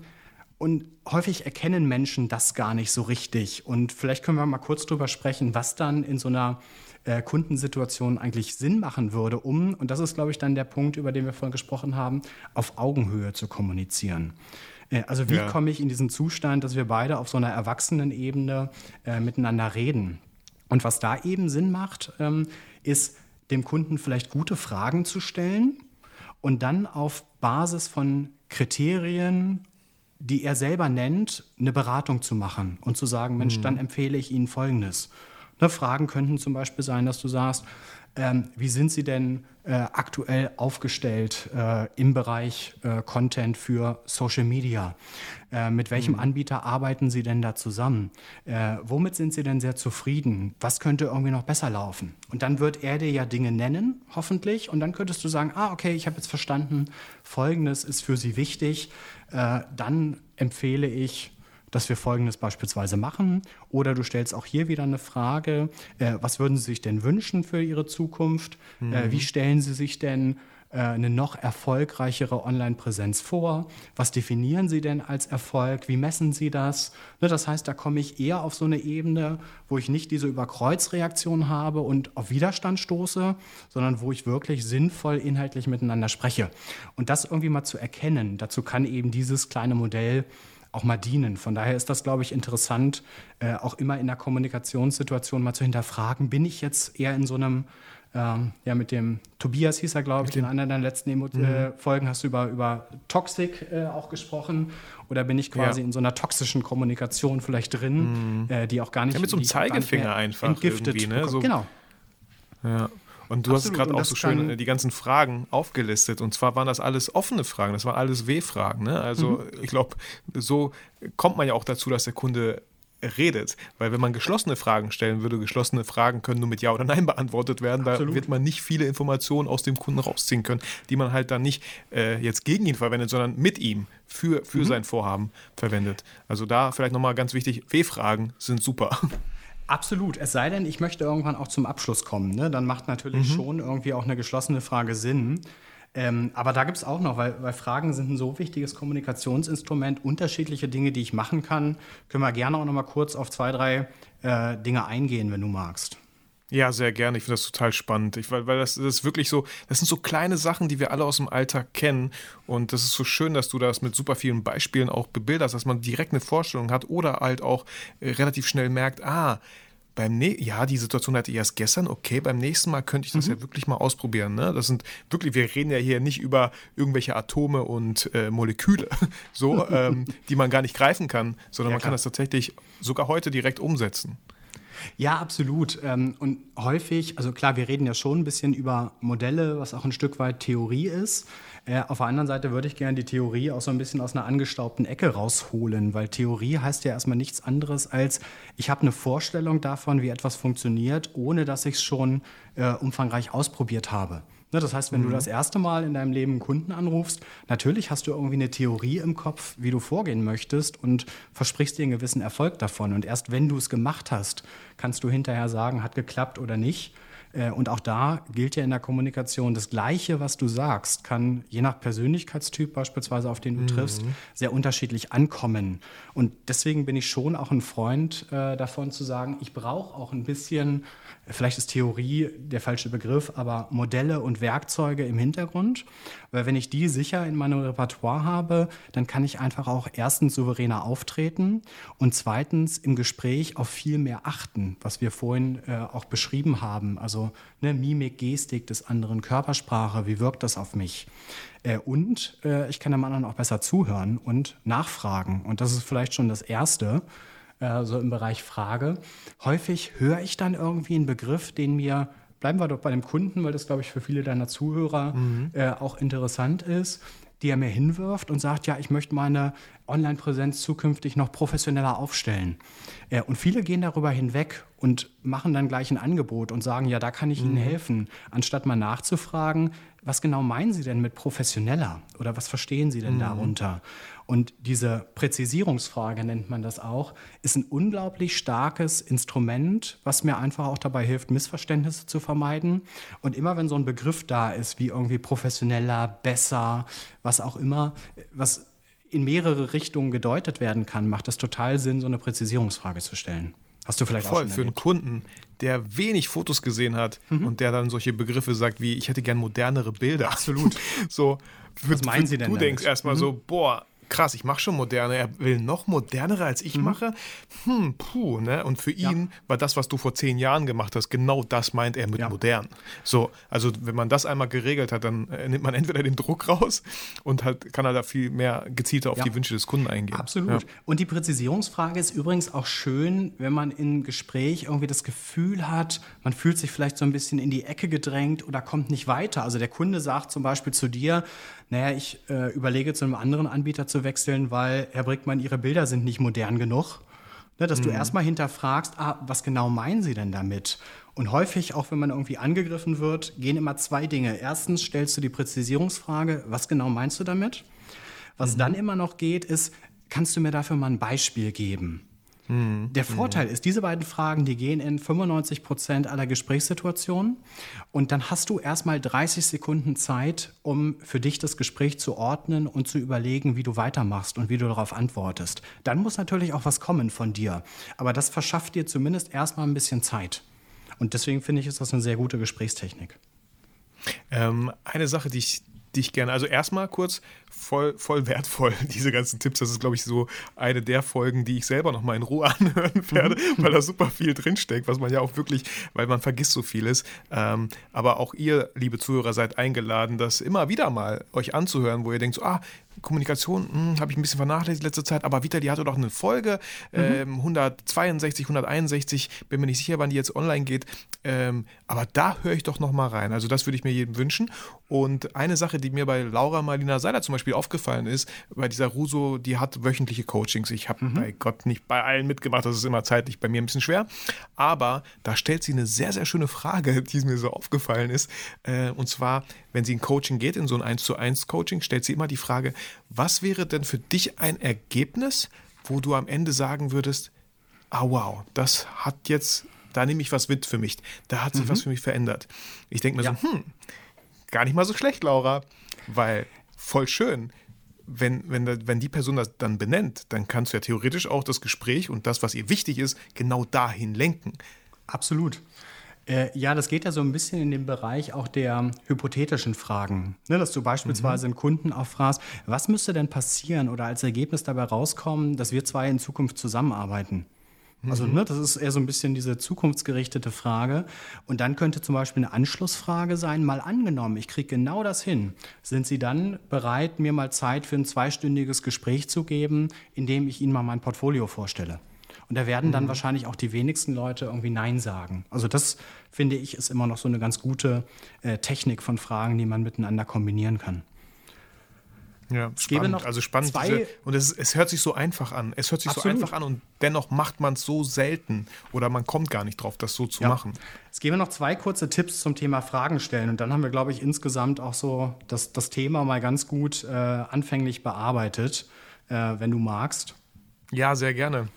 und häufig erkennen Menschen das gar nicht so richtig. Und vielleicht können wir mal kurz drüber sprechen, was dann in so einer äh, Kundensituation eigentlich Sinn machen würde, um, und das ist, glaube ich, dann der Punkt, über den wir vorhin gesprochen haben, auf Augenhöhe zu kommunizieren. Äh, Also wie Ja. komme ich in diesen Zustand, dass wir beide auf so einer Erwachsenenebene äh, miteinander reden? Und was da eben Sinn macht, ähm, ist dem Kunden vielleicht gute Fragen zu stellen und dann auf Basis von Kriterien, die er selber nennt, eine Beratung zu machen und zu sagen, Mensch, dann empfehle ich Ihnen Folgendes. Ne, Fragen könnten zum Beispiel sein, dass du sagst, ähm, wie sind Sie denn äh, aktuell aufgestellt äh, im Bereich äh, Content für Social Media? Äh, mit welchem mhm. Anbieter arbeiten Sie denn da zusammen? Äh, womit sind Sie denn sehr zufrieden? Was könnte irgendwie noch besser laufen? Und dann wird er dir ja Dinge nennen, hoffentlich. Und dann könntest du sagen, ah, okay, ich habe jetzt verstanden, Folgendes ist für Sie wichtig. Äh, dann empfehle ich, dass wir Folgendes beispielsweise machen. Oder du stellst auch hier wieder eine Frage, äh, was würden Sie sich denn wünschen für Ihre Zukunft? Äh, mhm. Äh, wie stellen Sie sich denn äh, eine noch erfolgreichere Online-Präsenz vor? Was definieren Sie denn als Erfolg? Wie messen Sie das? Ne, das heißt, da komme ich eher auf so eine Ebene, wo ich nicht diese Überkreuzreaktion habe und auf Widerstand stoße, sondern wo ich wirklich sinnvoll inhaltlich miteinander spreche. Und das irgendwie mal zu erkennen, dazu kann eben dieses kleine Modell auch mal dienen. Von daher ist das, glaube ich, interessant, äh, auch immer in der Kommunikationssituation mal zu hinterfragen, bin ich jetzt eher in so einem, ähm, ja, mit dem Tobias hieß er, glaube ich, in einer deiner letzten Emo mhm. äh, Folgen hast du über, über Toxic äh, auch gesprochen. Oder bin ich quasi ja. in so einer toxischen Kommunikation vielleicht drin, mhm. Äh, die auch gar nicht. Ja, mit so einem Zeigefinger einfach. Entgiftet. Ne? So, genau. Ja. Und du Absolut. hast gerade auch so schön die ganzen Fragen aufgelistet. Und zwar waren das alles offene Fragen, das waren alles W-Fragen. Ne? Also mhm. ich glaube, so kommt man ja auch dazu, dass der Kunde redet. Weil wenn man geschlossene Fragen stellen würde, geschlossene Fragen können nur mit Ja oder Nein beantwortet werden, Absolut. da wird man nicht viele Informationen aus dem Kunden rausziehen können, die man halt dann nicht äh, jetzt gegen ihn verwendet, sondern mit ihm für, für mhm. sein Vorhaben verwendet. Also da vielleicht nochmal ganz wichtig, W-Fragen sind super. Absolut. Es sei denn, ich möchte irgendwann auch zum Abschluss kommen. Ne? Dann macht natürlich mhm. schon irgendwie auch eine geschlossene Frage Sinn. Ähm, aber da gibt es auch noch, weil, weil, Fragen sind ein so wichtiges Kommunikationsinstrument, unterschiedliche Dinge, die ich machen kann. Können wir gerne auch noch mal kurz auf zwei, drei äh, Dinge eingehen, wenn du magst. Ja, sehr gerne. Ich finde das total spannend. Ich, weil weil das, das ist wirklich so, das sind so kleine Sachen, die wir alle aus dem Alltag kennen. Und das ist so schön, dass du das mit super vielen Beispielen auch bebilderst, dass man direkt eine Vorstellung hat oder halt auch äh, relativ schnell merkt, ah, beim ne ja, die Situation hatte ich erst gestern, okay, beim nächsten Mal könnte ich das mhm. ja wirklich mal ausprobieren. Ne? Das sind wirklich, wir reden ja hier nicht über irgendwelche Atome und äh, Moleküle, so, ähm, die man gar nicht greifen kann, sondern ja, man kann das tatsächlich sogar heute direkt umsetzen. Ja, absolut. Ähm, und häufig, also klar, wir reden ja schon ein bisschen über Modelle, was auch ein Stück weit Theorie ist. Äh, auf der anderen Seite würde ich gerne die Theorie auch so ein bisschen aus einer angestaubten Ecke rausholen, weil Theorie heißt ja erstmal nichts anderes als, ich habe eine Vorstellung davon, wie etwas funktioniert, ohne dass ich es schon äh, umfangreich ausprobiert habe. Ne, das heißt, wenn mhm. du das erste Mal in deinem Leben einen Kunden anrufst, natürlich hast du irgendwie eine Theorie im Kopf, wie du vorgehen möchtest und versprichst dir einen gewissen Erfolg davon. Und erst wenn du es gemacht hast, kannst du hinterher sagen, hat geklappt oder nicht. Äh, und auch da gilt ja in der Kommunikation, das Gleiche, was du sagst, kann je nach Persönlichkeitstyp beispielsweise, auf den du mhm. triffst, sehr unterschiedlich ankommen. Und deswegen bin ich schon auch ein Freund äh, davon zu sagen, ich brauche auch ein bisschen, vielleicht ist Theorie der falsche Begriff, aber Modelle und Werkzeuge im Hintergrund. Weil wenn ich die sicher in meinem Repertoire habe, dann kann ich einfach auch erstens souveräner auftreten und zweitens im Gespräch auf viel mehr achten, was wir vorhin äh, auch beschrieben haben. Also ne, Mimik, Gestik des anderen, Körpersprache, wie wirkt das auf mich? Äh, und äh, ich kann dem anderen auch besser zuhören und nachfragen. Und das ist vielleicht schon das Erste äh, so im Bereich Frage. Häufig höre ich dann irgendwie einen Begriff, den mir bleiben wir doch bei dem Kunden, weil das, glaube ich, für viele deiner Zuhörer mhm. äh, auch interessant ist, die er mir hinwirft und sagt, ja, ich möchte meine Online-Präsenz zukünftig noch professioneller aufstellen. Äh, und viele gehen darüber hinweg und machen dann gleich ein Angebot und sagen, ja, da kann ich mhm. Ihnen helfen, anstatt mal nachzufragen, was genau meinen Sie denn mit professioneller oder was verstehen Sie denn mhm. darunter? Und diese Präzisierungsfrage nennt man das auch, ist ein unglaublich starkes Instrument, was mir einfach auch dabei hilft, Missverständnisse zu vermeiden. Und immer wenn so ein Begriff da ist, wie irgendwie professioneller, besser, was auch immer, was in mehrere Richtungen gedeutet werden kann, macht es total Sinn, so eine Präzisierungsfrage zu stellen. Hast du vielleicht Voll, auch schon für einen Kunden, der wenig Fotos gesehen hat mhm. und der dann solche Begriffe sagt wie, ich hätte gern modernere Bilder. Absolut. so, für, Was meinen Sie denn? Du denkst erstmal mhm. so, boah, krass, ich mache schon moderne, er will noch modernere als ich mhm. mache. Hm, puh, ne? Und für ihn ja. war das, was du vor zehn Jahren gemacht hast, genau das meint er mit ja. modern. So, also wenn man das einmal geregelt hat, dann äh, nimmt man entweder den Druck raus und halt kann er da viel mehr gezielter auf ja. die Wünsche des Kunden eingehen. Absolut. Und die Präzisierungsfrage ist übrigens auch schön, wenn man im Gespräch irgendwie das Gefühl hat, man fühlt sich vielleicht so ein bisschen in die Ecke gedrängt oder kommt nicht weiter. Also der Kunde sagt zum Beispiel zu dir, naja, ich äh, überlege zu einem anderen Anbieter zu wechseln, weil, Herr Brickmann, Ihre Bilder sind nicht modern genug. Ne, dass mhm. du erstmal hinterfragst, ah, was genau meinen Sie denn damit? Und häufig, auch wenn man irgendwie angegriffen wird, gehen immer zwei Dinge. Erstens stellst du die Präzisierungsfrage, was genau meinst du damit? Was mhm. dann immer noch geht, ist, kannst du mir dafür mal ein Beispiel geben? Mhm. Der Vorteil mhm. ist, diese beiden Fragen, die gehen in 95 Prozent aller Gesprächssituationen. Und dann hast du erstmal 30 Sekunden Zeit, um für dich das Gespräch zu ordnen und zu überlegen, wie du weitermachst und wie du darauf antwortest. Dann muss natürlich auch was kommen von dir. Aber das verschafft dir zumindest erstmal ein bisschen Zeit. Und deswegen finde ich, ist das eine sehr gute Gesprächstechnik. Ähm, eine Sache, die ich, die ich gerne, also erstmal kurz, voll, voll wertvoll, diese ganzen Tipps. Das ist, glaube ich, so eine der Folgen, die ich selber nochmal in Ruhe anhören werde, mhm. weil da super viel drinsteckt, was man ja auch wirklich, weil man vergisst so vieles. Ähm, aber auch ihr, liebe Zuhörer, seid eingeladen, das immer wieder mal euch anzuhören, wo ihr denkt, so, ah, Kommunikation hm, habe ich ein bisschen vernachlässigt letzte Zeit, aber Vitali hatte doch eine Folge, mhm. ähm, 162, 161, bin mir nicht sicher, wann die jetzt online geht, ähm, aber da höre ich doch nochmal rein. Also das würde ich mir jedem wünschen. Und eine Sache, die mir bei Laura Marlina Seiler zum Beispiel Beispiel aufgefallen ist, bei dieser Ruso, die hat wöchentliche Coachings. Ich habe mhm. bei Gott nicht bei allen mitgemacht, das ist immer zeitlich bei mir ein bisschen schwer. Aber da stellt sie eine sehr, sehr schöne Frage, die mir so aufgefallen ist. Äh, und zwar, wenn sie in Coaching geht, in so ein 1 zu 1 Coaching, stellt sie immer die Frage, was wäre denn für dich ein Ergebnis, wo du am Ende sagen würdest, ah wow, das hat jetzt, da nehme ich was mit für mich, da hat sich mhm. was für mich verändert. Ich denke mir ja. so, hm, gar nicht mal so schlecht, Laura, weil voll schön. Wenn, wenn, wenn die Person das dann benennt, dann kannst du ja theoretisch auch das Gespräch und das, was ihr wichtig ist, genau dahin lenken. Absolut. Äh, ja, das geht ja so ein bisschen in den Bereich auch der hypothetischen Fragen. Ne, dass du beispielsweise mhm. einen Kunden auch fragst, was müsste denn passieren oder als Ergebnis dabei rauskommen, dass wir zwei in Zukunft zusammenarbeiten? Also mhm. ne, das ist eher so ein bisschen diese zukunftsgerichtete Frage. Und dann könnte zum Beispiel eine Anschlussfrage sein, mal angenommen, ich kriege genau das hin. Sind Sie dann bereit, mir mal Zeit für ein zweistündiges Gespräch zu geben, in dem ich Ihnen mal mein Portfolio vorstelle? Und da werden dann mhm. wahrscheinlich auch die wenigsten Leute irgendwie Nein sagen. Also das, finde ich, ist immer noch so eine ganz gute äh, Technik von Fragen, die man miteinander kombinieren kann. Ja, es spannend. Noch also spannend. Diese, und es, es, hört sich so einfach an. Es hört sich Absolut. so einfach an und dennoch macht man es so selten oder man kommt gar nicht drauf, das so zu ja. machen. Es geben noch zwei kurze Tipps zum Thema Fragen stellen und dann haben wir, glaube ich, insgesamt auch so das, das Thema mal ganz gut äh, anfänglich bearbeitet, äh, wenn du magst. Ja, sehr gerne.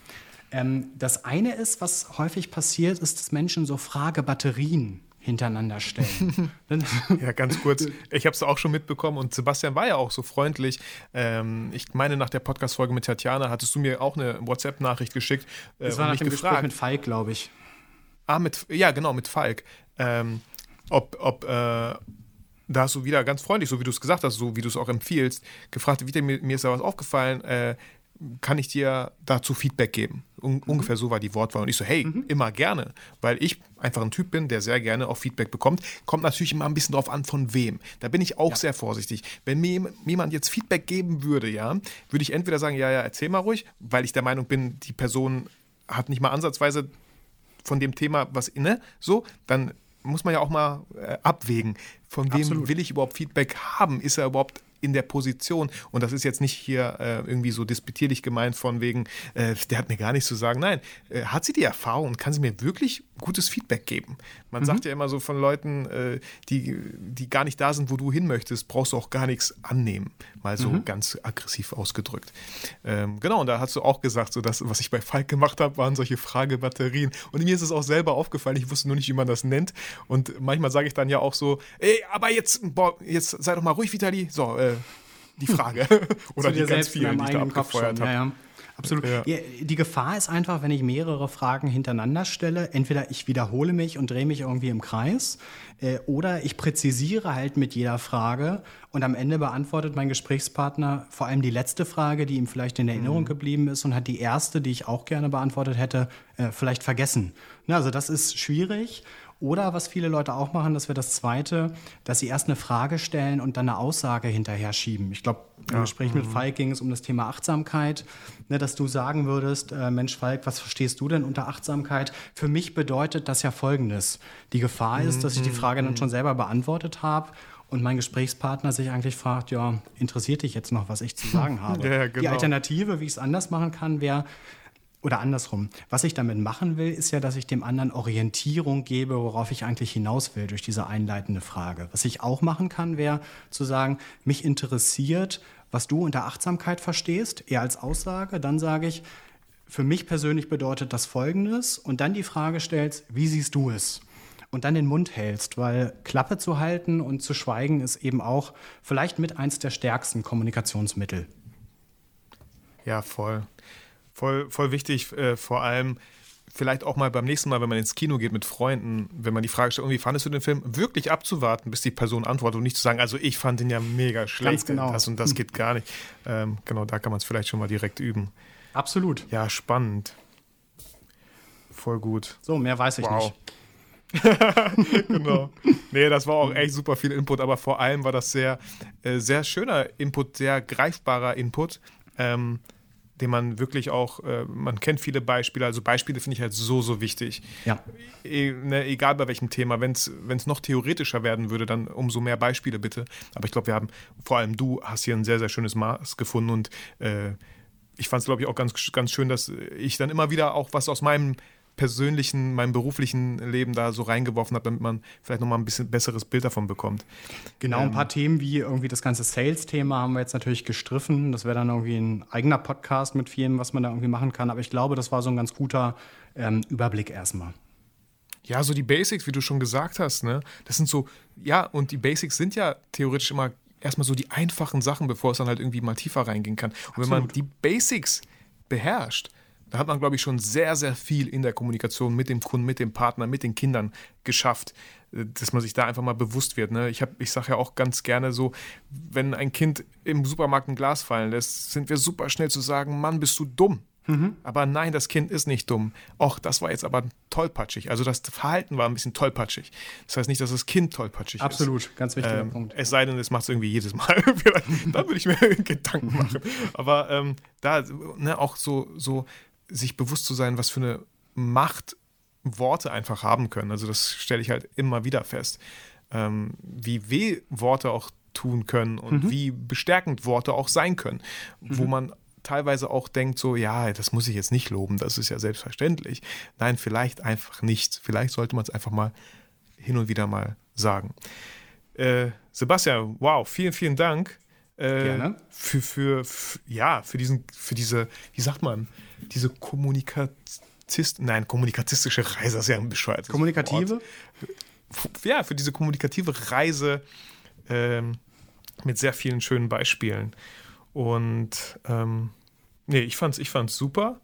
Ähm, das eine ist, was häufig passiert, ist, dass Menschen so Fragebatterien hintereinander stellen. ja, ganz kurz. Ich habe es auch schon mitbekommen und Sebastian war ja auch so freundlich. Ähm, ich meine, nach der Podcast-Folge mit Tatjana hattest du mir auch eine WhatsApp-Nachricht geschickt. Äh, das war nach dem gefragt, Gespräch mit Falk, glaube ich. Ah, mit, ja, genau, mit Falk. Ähm, ob, ob, äh, da hast du wieder ganz freundlich, so wie du es gesagt hast, so wie du es auch empfiehlst, gefragt, wieder, mir, mir ist da was aufgefallen, äh, kann ich dir dazu Feedback geben? Un mhm. Ungefähr so war die Wortwahl. Und ich so, hey, mhm. immer gerne, weil ich einfach ein Typ bin, der sehr gerne auch Feedback bekommt. Kommt natürlich immer ein bisschen drauf an, von wem. Da bin ich auch ja. sehr vorsichtig. Wenn mir jemand jetzt Feedback geben würde, ja, würde ich entweder sagen, ja, ja, erzähl mal ruhig, weil ich der Meinung bin, die Person hat nicht mal ansatzweise von dem Thema was inne, so, dann muss man ja auch mal äh, abwägen, von wem Absolut. will ich überhaupt Feedback haben? Ist er überhaupt in der Position. Und das ist jetzt nicht hier äh, irgendwie so disputierlich gemeint von wegen, äh, der hat mir gar nichts zu sagen. Nein, äh, hat sie die Erfahrung und kann sie mir wirklich gutes Feedback geben. Man mhm. sagt ja immer so von Leuten, äh, die, die gar nicht da sind, wo du hin möchtest, brauchst du auch gar nichts annehmen. Mal so mhm. ganz aggressiv ausgedrückt. Ähm, genau, und da hast du auch gesagt, so das, was ich bei Falk gemacht habe, waren solche Fragebatterien. Und mir ist es auch selber aufgefallen, ich wusste nur nicht, wie man das nennt. Und manchmal sage ich dann ja auch so, ey, aber jetzt, boah, jetzt sei doch mal ruhig, Vitali. So, äh, die Frage. Oder die ganz vielen, die ich da abgefeuert habe. Ja, ja. Absolut. Ja. Die Gefahr ist einfach, wenn ich mehrere Fragen hintereinander stelle, entweder ich wiederhole mich und drehe mich irgendwie im Kreis äh, oder ich präzisiere halt mit jeder Frage und am Ende beantwortet mein Gesprächspartner vor allem die letzte Frage, die ihm vielleicht in Erinnerung mhm. geblieben ist und hat die erste, die ich auch gerne beantwortet hätte, äh, vielleicht vergessen. Na, also das ist schwierig. Oder was viele Leute auch machen, das wäre das Zweite, dass sie erst eine Frage stellen und dann eine Aussage hinterher schieben. Ich glaube, im ja. Gespräch mit mhm. Falk ging es um das Thema Achtsamkeit, ne, dass du sagen würdest, äh, Mensch Falk, was verstehst du denn unter Achtsamkeit? Für mich bedeutet das ja Folgendes. Die Gefahr ist, dass ich die mhm. Frage dann schon selber beantwortet habe und mein Gesprächspartner sich eigentlich fragt, ja, interessiert dich jetzt noch, was ich zu sagen habe? Ja, genau. Die Alternative, wie ich es anders machen kann, wäre, oder andersrum. Was ich damit machen will, ist ja, dass ich dem anderen Orientierung gebe, worauf ich eigentlich hinaus will durch diese einleitende Frage. Was ich auch machen kann, wäre zu sagen, mich interessiert, was du unter Achtsamkeit verstehst, eher als Aussage. Dann sage ich, für mich persönlich bedeutet das Folgendes und dann die Frage stellst, wie siehst du es? Und dann den Mund hältst, weil Klappe zu halten und zu schweigen ist eben auch vielleicht mit eins der stärksten Kommunikationsmittel. Ja, voll voll, voll wichtig, äh, vor allem vielleicht auch mal beim nächsten Mal, wenn man ins Kino geht mit Freunden, wenn man die Frage stellt, wie fandest du den Film, wirklich abzuwarten, bis die Person antwortet und nicht zu sagen, also ich fand den ja mega schlecht, genau. das und das geht gar nicht. Ähm, genau, da kann man es vielleicht schon mal direkt üben. Absolut. Ja, spannend. Voll gut. So, mehr weiß ich wow. nicht. genau. Nee, das war auch echt super viel Input, aber vor allem war das sehr, äh, sehr schöner Input, sehr greifbarer Input. Ähm, den man wirklich auch, äh, man kennt viele Beispiele, also Beispiele finde ich halt so, so wichtig. Ja. E, ne, egal bei welchem Thema, wenn es noch theoretischer werden würde, dann umso mehr Beispiele bitte. Aber ich glaube, wir haben, vor allem du hast hier ein sehr, sehr schönes Maß gefunden und äh, ich fand es, glaube ich, auch ganz, ganz schön, dass ich dann immer wieder auch was aus meinem persönlichen, meinem beruflichen Leben da so reingeworfen habe, damit man vielleicht nochmal ein bisschen besseres Bild davon bekommt. Genau, ein paar ähm, Themen wie irgendwie das ganze Sales-Thema haben wir jetzt natürlich gestriffen. Das wäre dann irgendwie ein eigener Podcast mit vielem, was man da irgendwie machen kann. Aber ich glaube, das war so ein ganz guter ähm, Überblick erstmal. Ja, so die Basics, wie du schon gesagt hast, ne? Das sind so, ja, und die Basics sind ja theoretisch immer erstmal so die einfachen Sachen, bevor es dann halt irgendwie mal tiefer reingehen kann. Und Absolut. wenn man die Basics beherrscht, da hat man, glaube ich, schon sehr, sehr viel in der Kommunikation mit dem Kunden, mit dem Partner, mit den Kindern geschafft, äh, dass man sich da einfach mal bewusst wird. Ne? Ich, ich sage ja auch ganz gerne so, wenn ein Kind im Supermarkt ein Glas fallen lässt, sind wir super schnell zu sagen, Mann, bist du dumm. Mhm. Aber nein, das Kind ist nicht dumm. Och, das war jetzt aber tollpatschig. Also das Verhalten war ein bisschen tollpatschig. Das heißt nicht, dass das Kind tollpatschig Absolut, ist. Absolut, ganz wichtiger ähm, Punkt. Es sei denn, es macht es irgendwie jedes Mal. da würde ich mir Gedanken machen. Aber ähm, da ne, auch so, so sich bewusst zu sein, was für eine Macht Worte einfach haben können. Also das stelle ich halt immer wieder fest. Ähm, wie weh Worte auch tun können und mhm. wie bestärkend Worte auch sein können. Mhm. Wo man teilweise auch denkt, so, ja, das muss ich jetzt nicht loben, das ist ja selbstverständlich. Nein, vielleicht einfach nicht. Vielleicht sollte man es einfach mal hin und wieder mal sagen. Äh, Sebastian, wow, vielen, vielen Dank. Äh, Gerne. Für, für, für, ja, für diesen, für diese, wie sagt man, diese Kommunikatist, nein, kommunikatistische Reise, das ist ja ein bescheuertes Kommunikative? Wort. Ja, für diese kommunikative Reise ähm, mit sehr vielen schönen Beispielen. Und ähm, nee, ich fand's, ich fand's super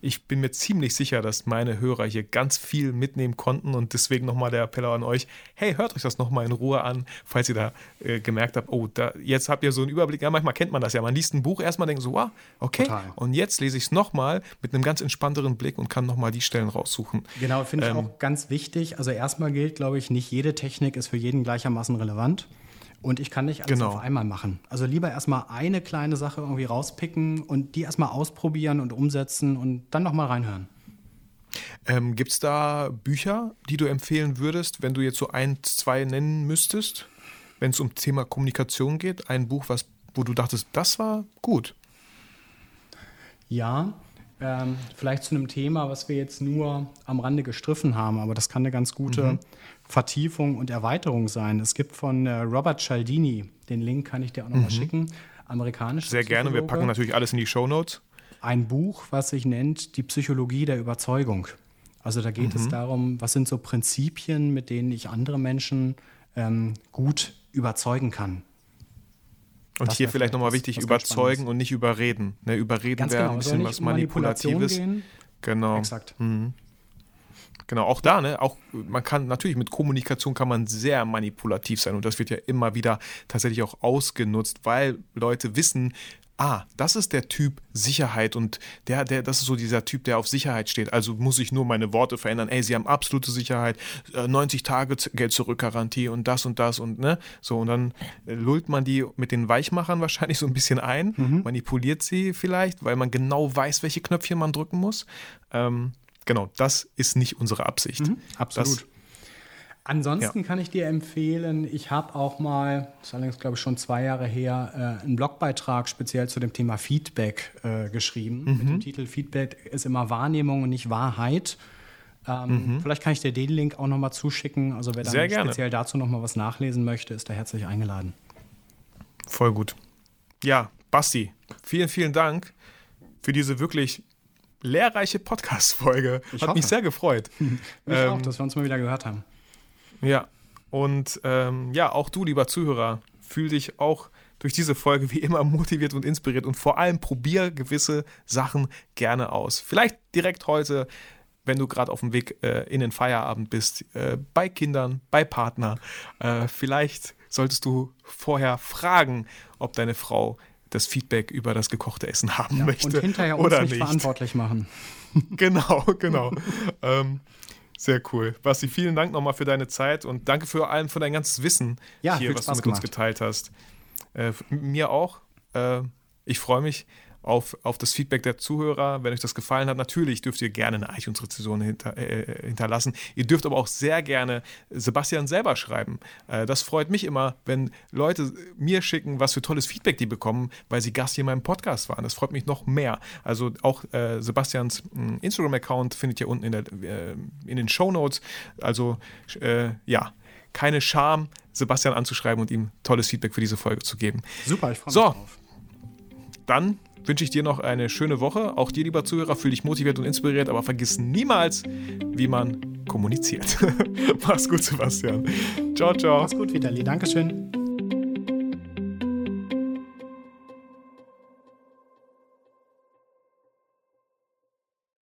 ich bin mir ziemlich sicher, dass meine Hörer hier ganz viel mitnehmen konnten und deswegen nochmal der Appell an euch, hey, hört euch das nochmal in Ruhe an, falls ihr da äh, gemerkt habt, oh, da, jetzt habt ihr so einen Überblick, ja, manchmal kennt man das ja, man liest ein Buch, erstmal denkt so, wow, okay, Total. und jetzt lese ich es nochmal mit einem ganz entspannteren Blick und kann nochmal die Stellen raussuchen. Genau, finde ich ähm, auch ganz wichtig, also erstmal gilt, glaube ich, nicht jede Technik ist für jeden gleichermaßen relevant. Und ich kann nicht alles genau. auf einmal machen. Also lieber erstmal eine kleine Sache irgendwie rauspicken und die erstmal ausprobieren und umsetzen und dann nochmal reinhören. Ähm, Gibt es da Bücher, die du empfehlen würdest, wenn du jetzt so ein, zwei nennen müsstest, wenn es um Thema Kommunikation geht? Ein Buch, was, wo du dachtest, das war gut. Ja, ähm, vielleicht zu einem Thema, was wir jetzt nur am Rande gestriffen haben, aber das kann eine ganz gute mhm. Vertiefung und Erweiterung sein. Es gibt von äh, Robert Cialdini, den Link kann ich dir auch nochmal mhm. schicken, amerikanisch. Sehr gerne, wir packen natürlich alles in die Show Notes. Ein Buch, was sich nennt Die Psychologie der Überzeugung. Also da geht mhm. es darum, was sind so Prinzipien, mit denen ich andere Menschen ähm, gut überzeugen kann. Und hier vielleicht nochmal wichtig, überzeugen und nicht überreden. Ne, überreden Ganz wäre genau, ein bisschen was um Manipulatives. gehen. Genau. Exakt. Genau, auch da, ne, auch man kann natürlich mit Kommunikation kann man sehr manipulativ sein und das wird ja immer wieder tatsächlich auch ausgenutzt, weil Leute wissen, ah, das ist der Typ Sicherheit und der, der, das ist so dieser Typ, der auf Sicherheit steht. Also muss ich nur meine Worte verändern. Ey, sie haben absolute Sicherheit, äh, 90 Tage Z- Geld zurück Garantie und das und das und ne, so und dann äh, lullt man die mit den Weichmachern wahrscheinlich so ein bisschen ein, manipuliert sie vielleicht, weil man genau weiß, welche Knöpfchen man drücken muss. Ähm, genau, das ist nicht unsere Absicht. Absolut. Das, Ansonsten Ja. kann ich dir empfehlen, ich habe auch mal, das ist allerdings glaube ich schon zwei Jahre her, äh, einen Blogbeitrag speziell zu dem Thema Feedback äh, geschrieben. Mit Mhm. dem Titel Feedback ist immer Wahrnehmung und nicht Wahrheit. Ähm, Vielleicht kann ich dir den Link auch nochmal zuschicken. Also wer Mhm. Gerne. speziell dazu nochmal was nachlesen möchte, ist da herzlich eingeladen. Voll gut. Ja, Basti, vielen, vielen Dank für diese wirklich lehrreiche Podcast-Folge. Ich Hat mich hoffe. sehr gefreut. Mich Ähm, auch, dass wir uns mal wieder gehört haben. Ja, und ähm, ja, auch du, lieber Zuhörer, fühl dich auch durch diese Folge wie immer motiviert und inspiriert und vor allem probier gewisse Sachen gerne aus. Vielleicht direkt heute, wenn du gerade auf dem Weg äh, in den Feierabend bist, äh, bei Kindern, bei Partner. Äh, vielleicht solltest du vorher fragen, ob deine Frau das Feedback über das gekochte Essen haben möchte Und hinterher uns oder nicht, nicht. verantwortlich machen. Genau, genau. ähm, sehr cool. Basti, vielen Dank nochmal für deine Zeit und danke für allem für dein ganzes Wissen Ja, hier, was Spaß du mit uns gemacht. geteilt hast. Äh, mir auch. Äh, ich freue mich auf, auf das Feedback der Zuhörer. Wenn euch das gefallen hat, natürlich dürft ihr gerne eine iTunes-Rezension hinter, äh, hinterlassen. Ihr dürft aber auch sehr gerne Sebastian selber schreiben. Äh, das freut mich immer, wenn Leute mir schicken, was für tolles Feedback die bekommen, weil sie Gast hier in meinem Podcast waren. Das freut mich noch mehr. Also auch äh, Sebastians mh, Instagram-Account findet ihr unten in, der, äh, in den Show Notes. Also äh, ja, keine Scham, Sebastian anzuschreiben und ihm tolles Feedback für diese Folge zu geben. Super, ich freue mich So. drauf. Dann wünsche ich dir noch eine schöne Woche. Auch dir, lieber Zuhörer, fühl dich motiviert und inspiriert, aber vergiss niemals, wie man kommuniziert. Mach's gut, Sebastian. Ciao, ciao. Mach's gut, Vitali. Dankeschön.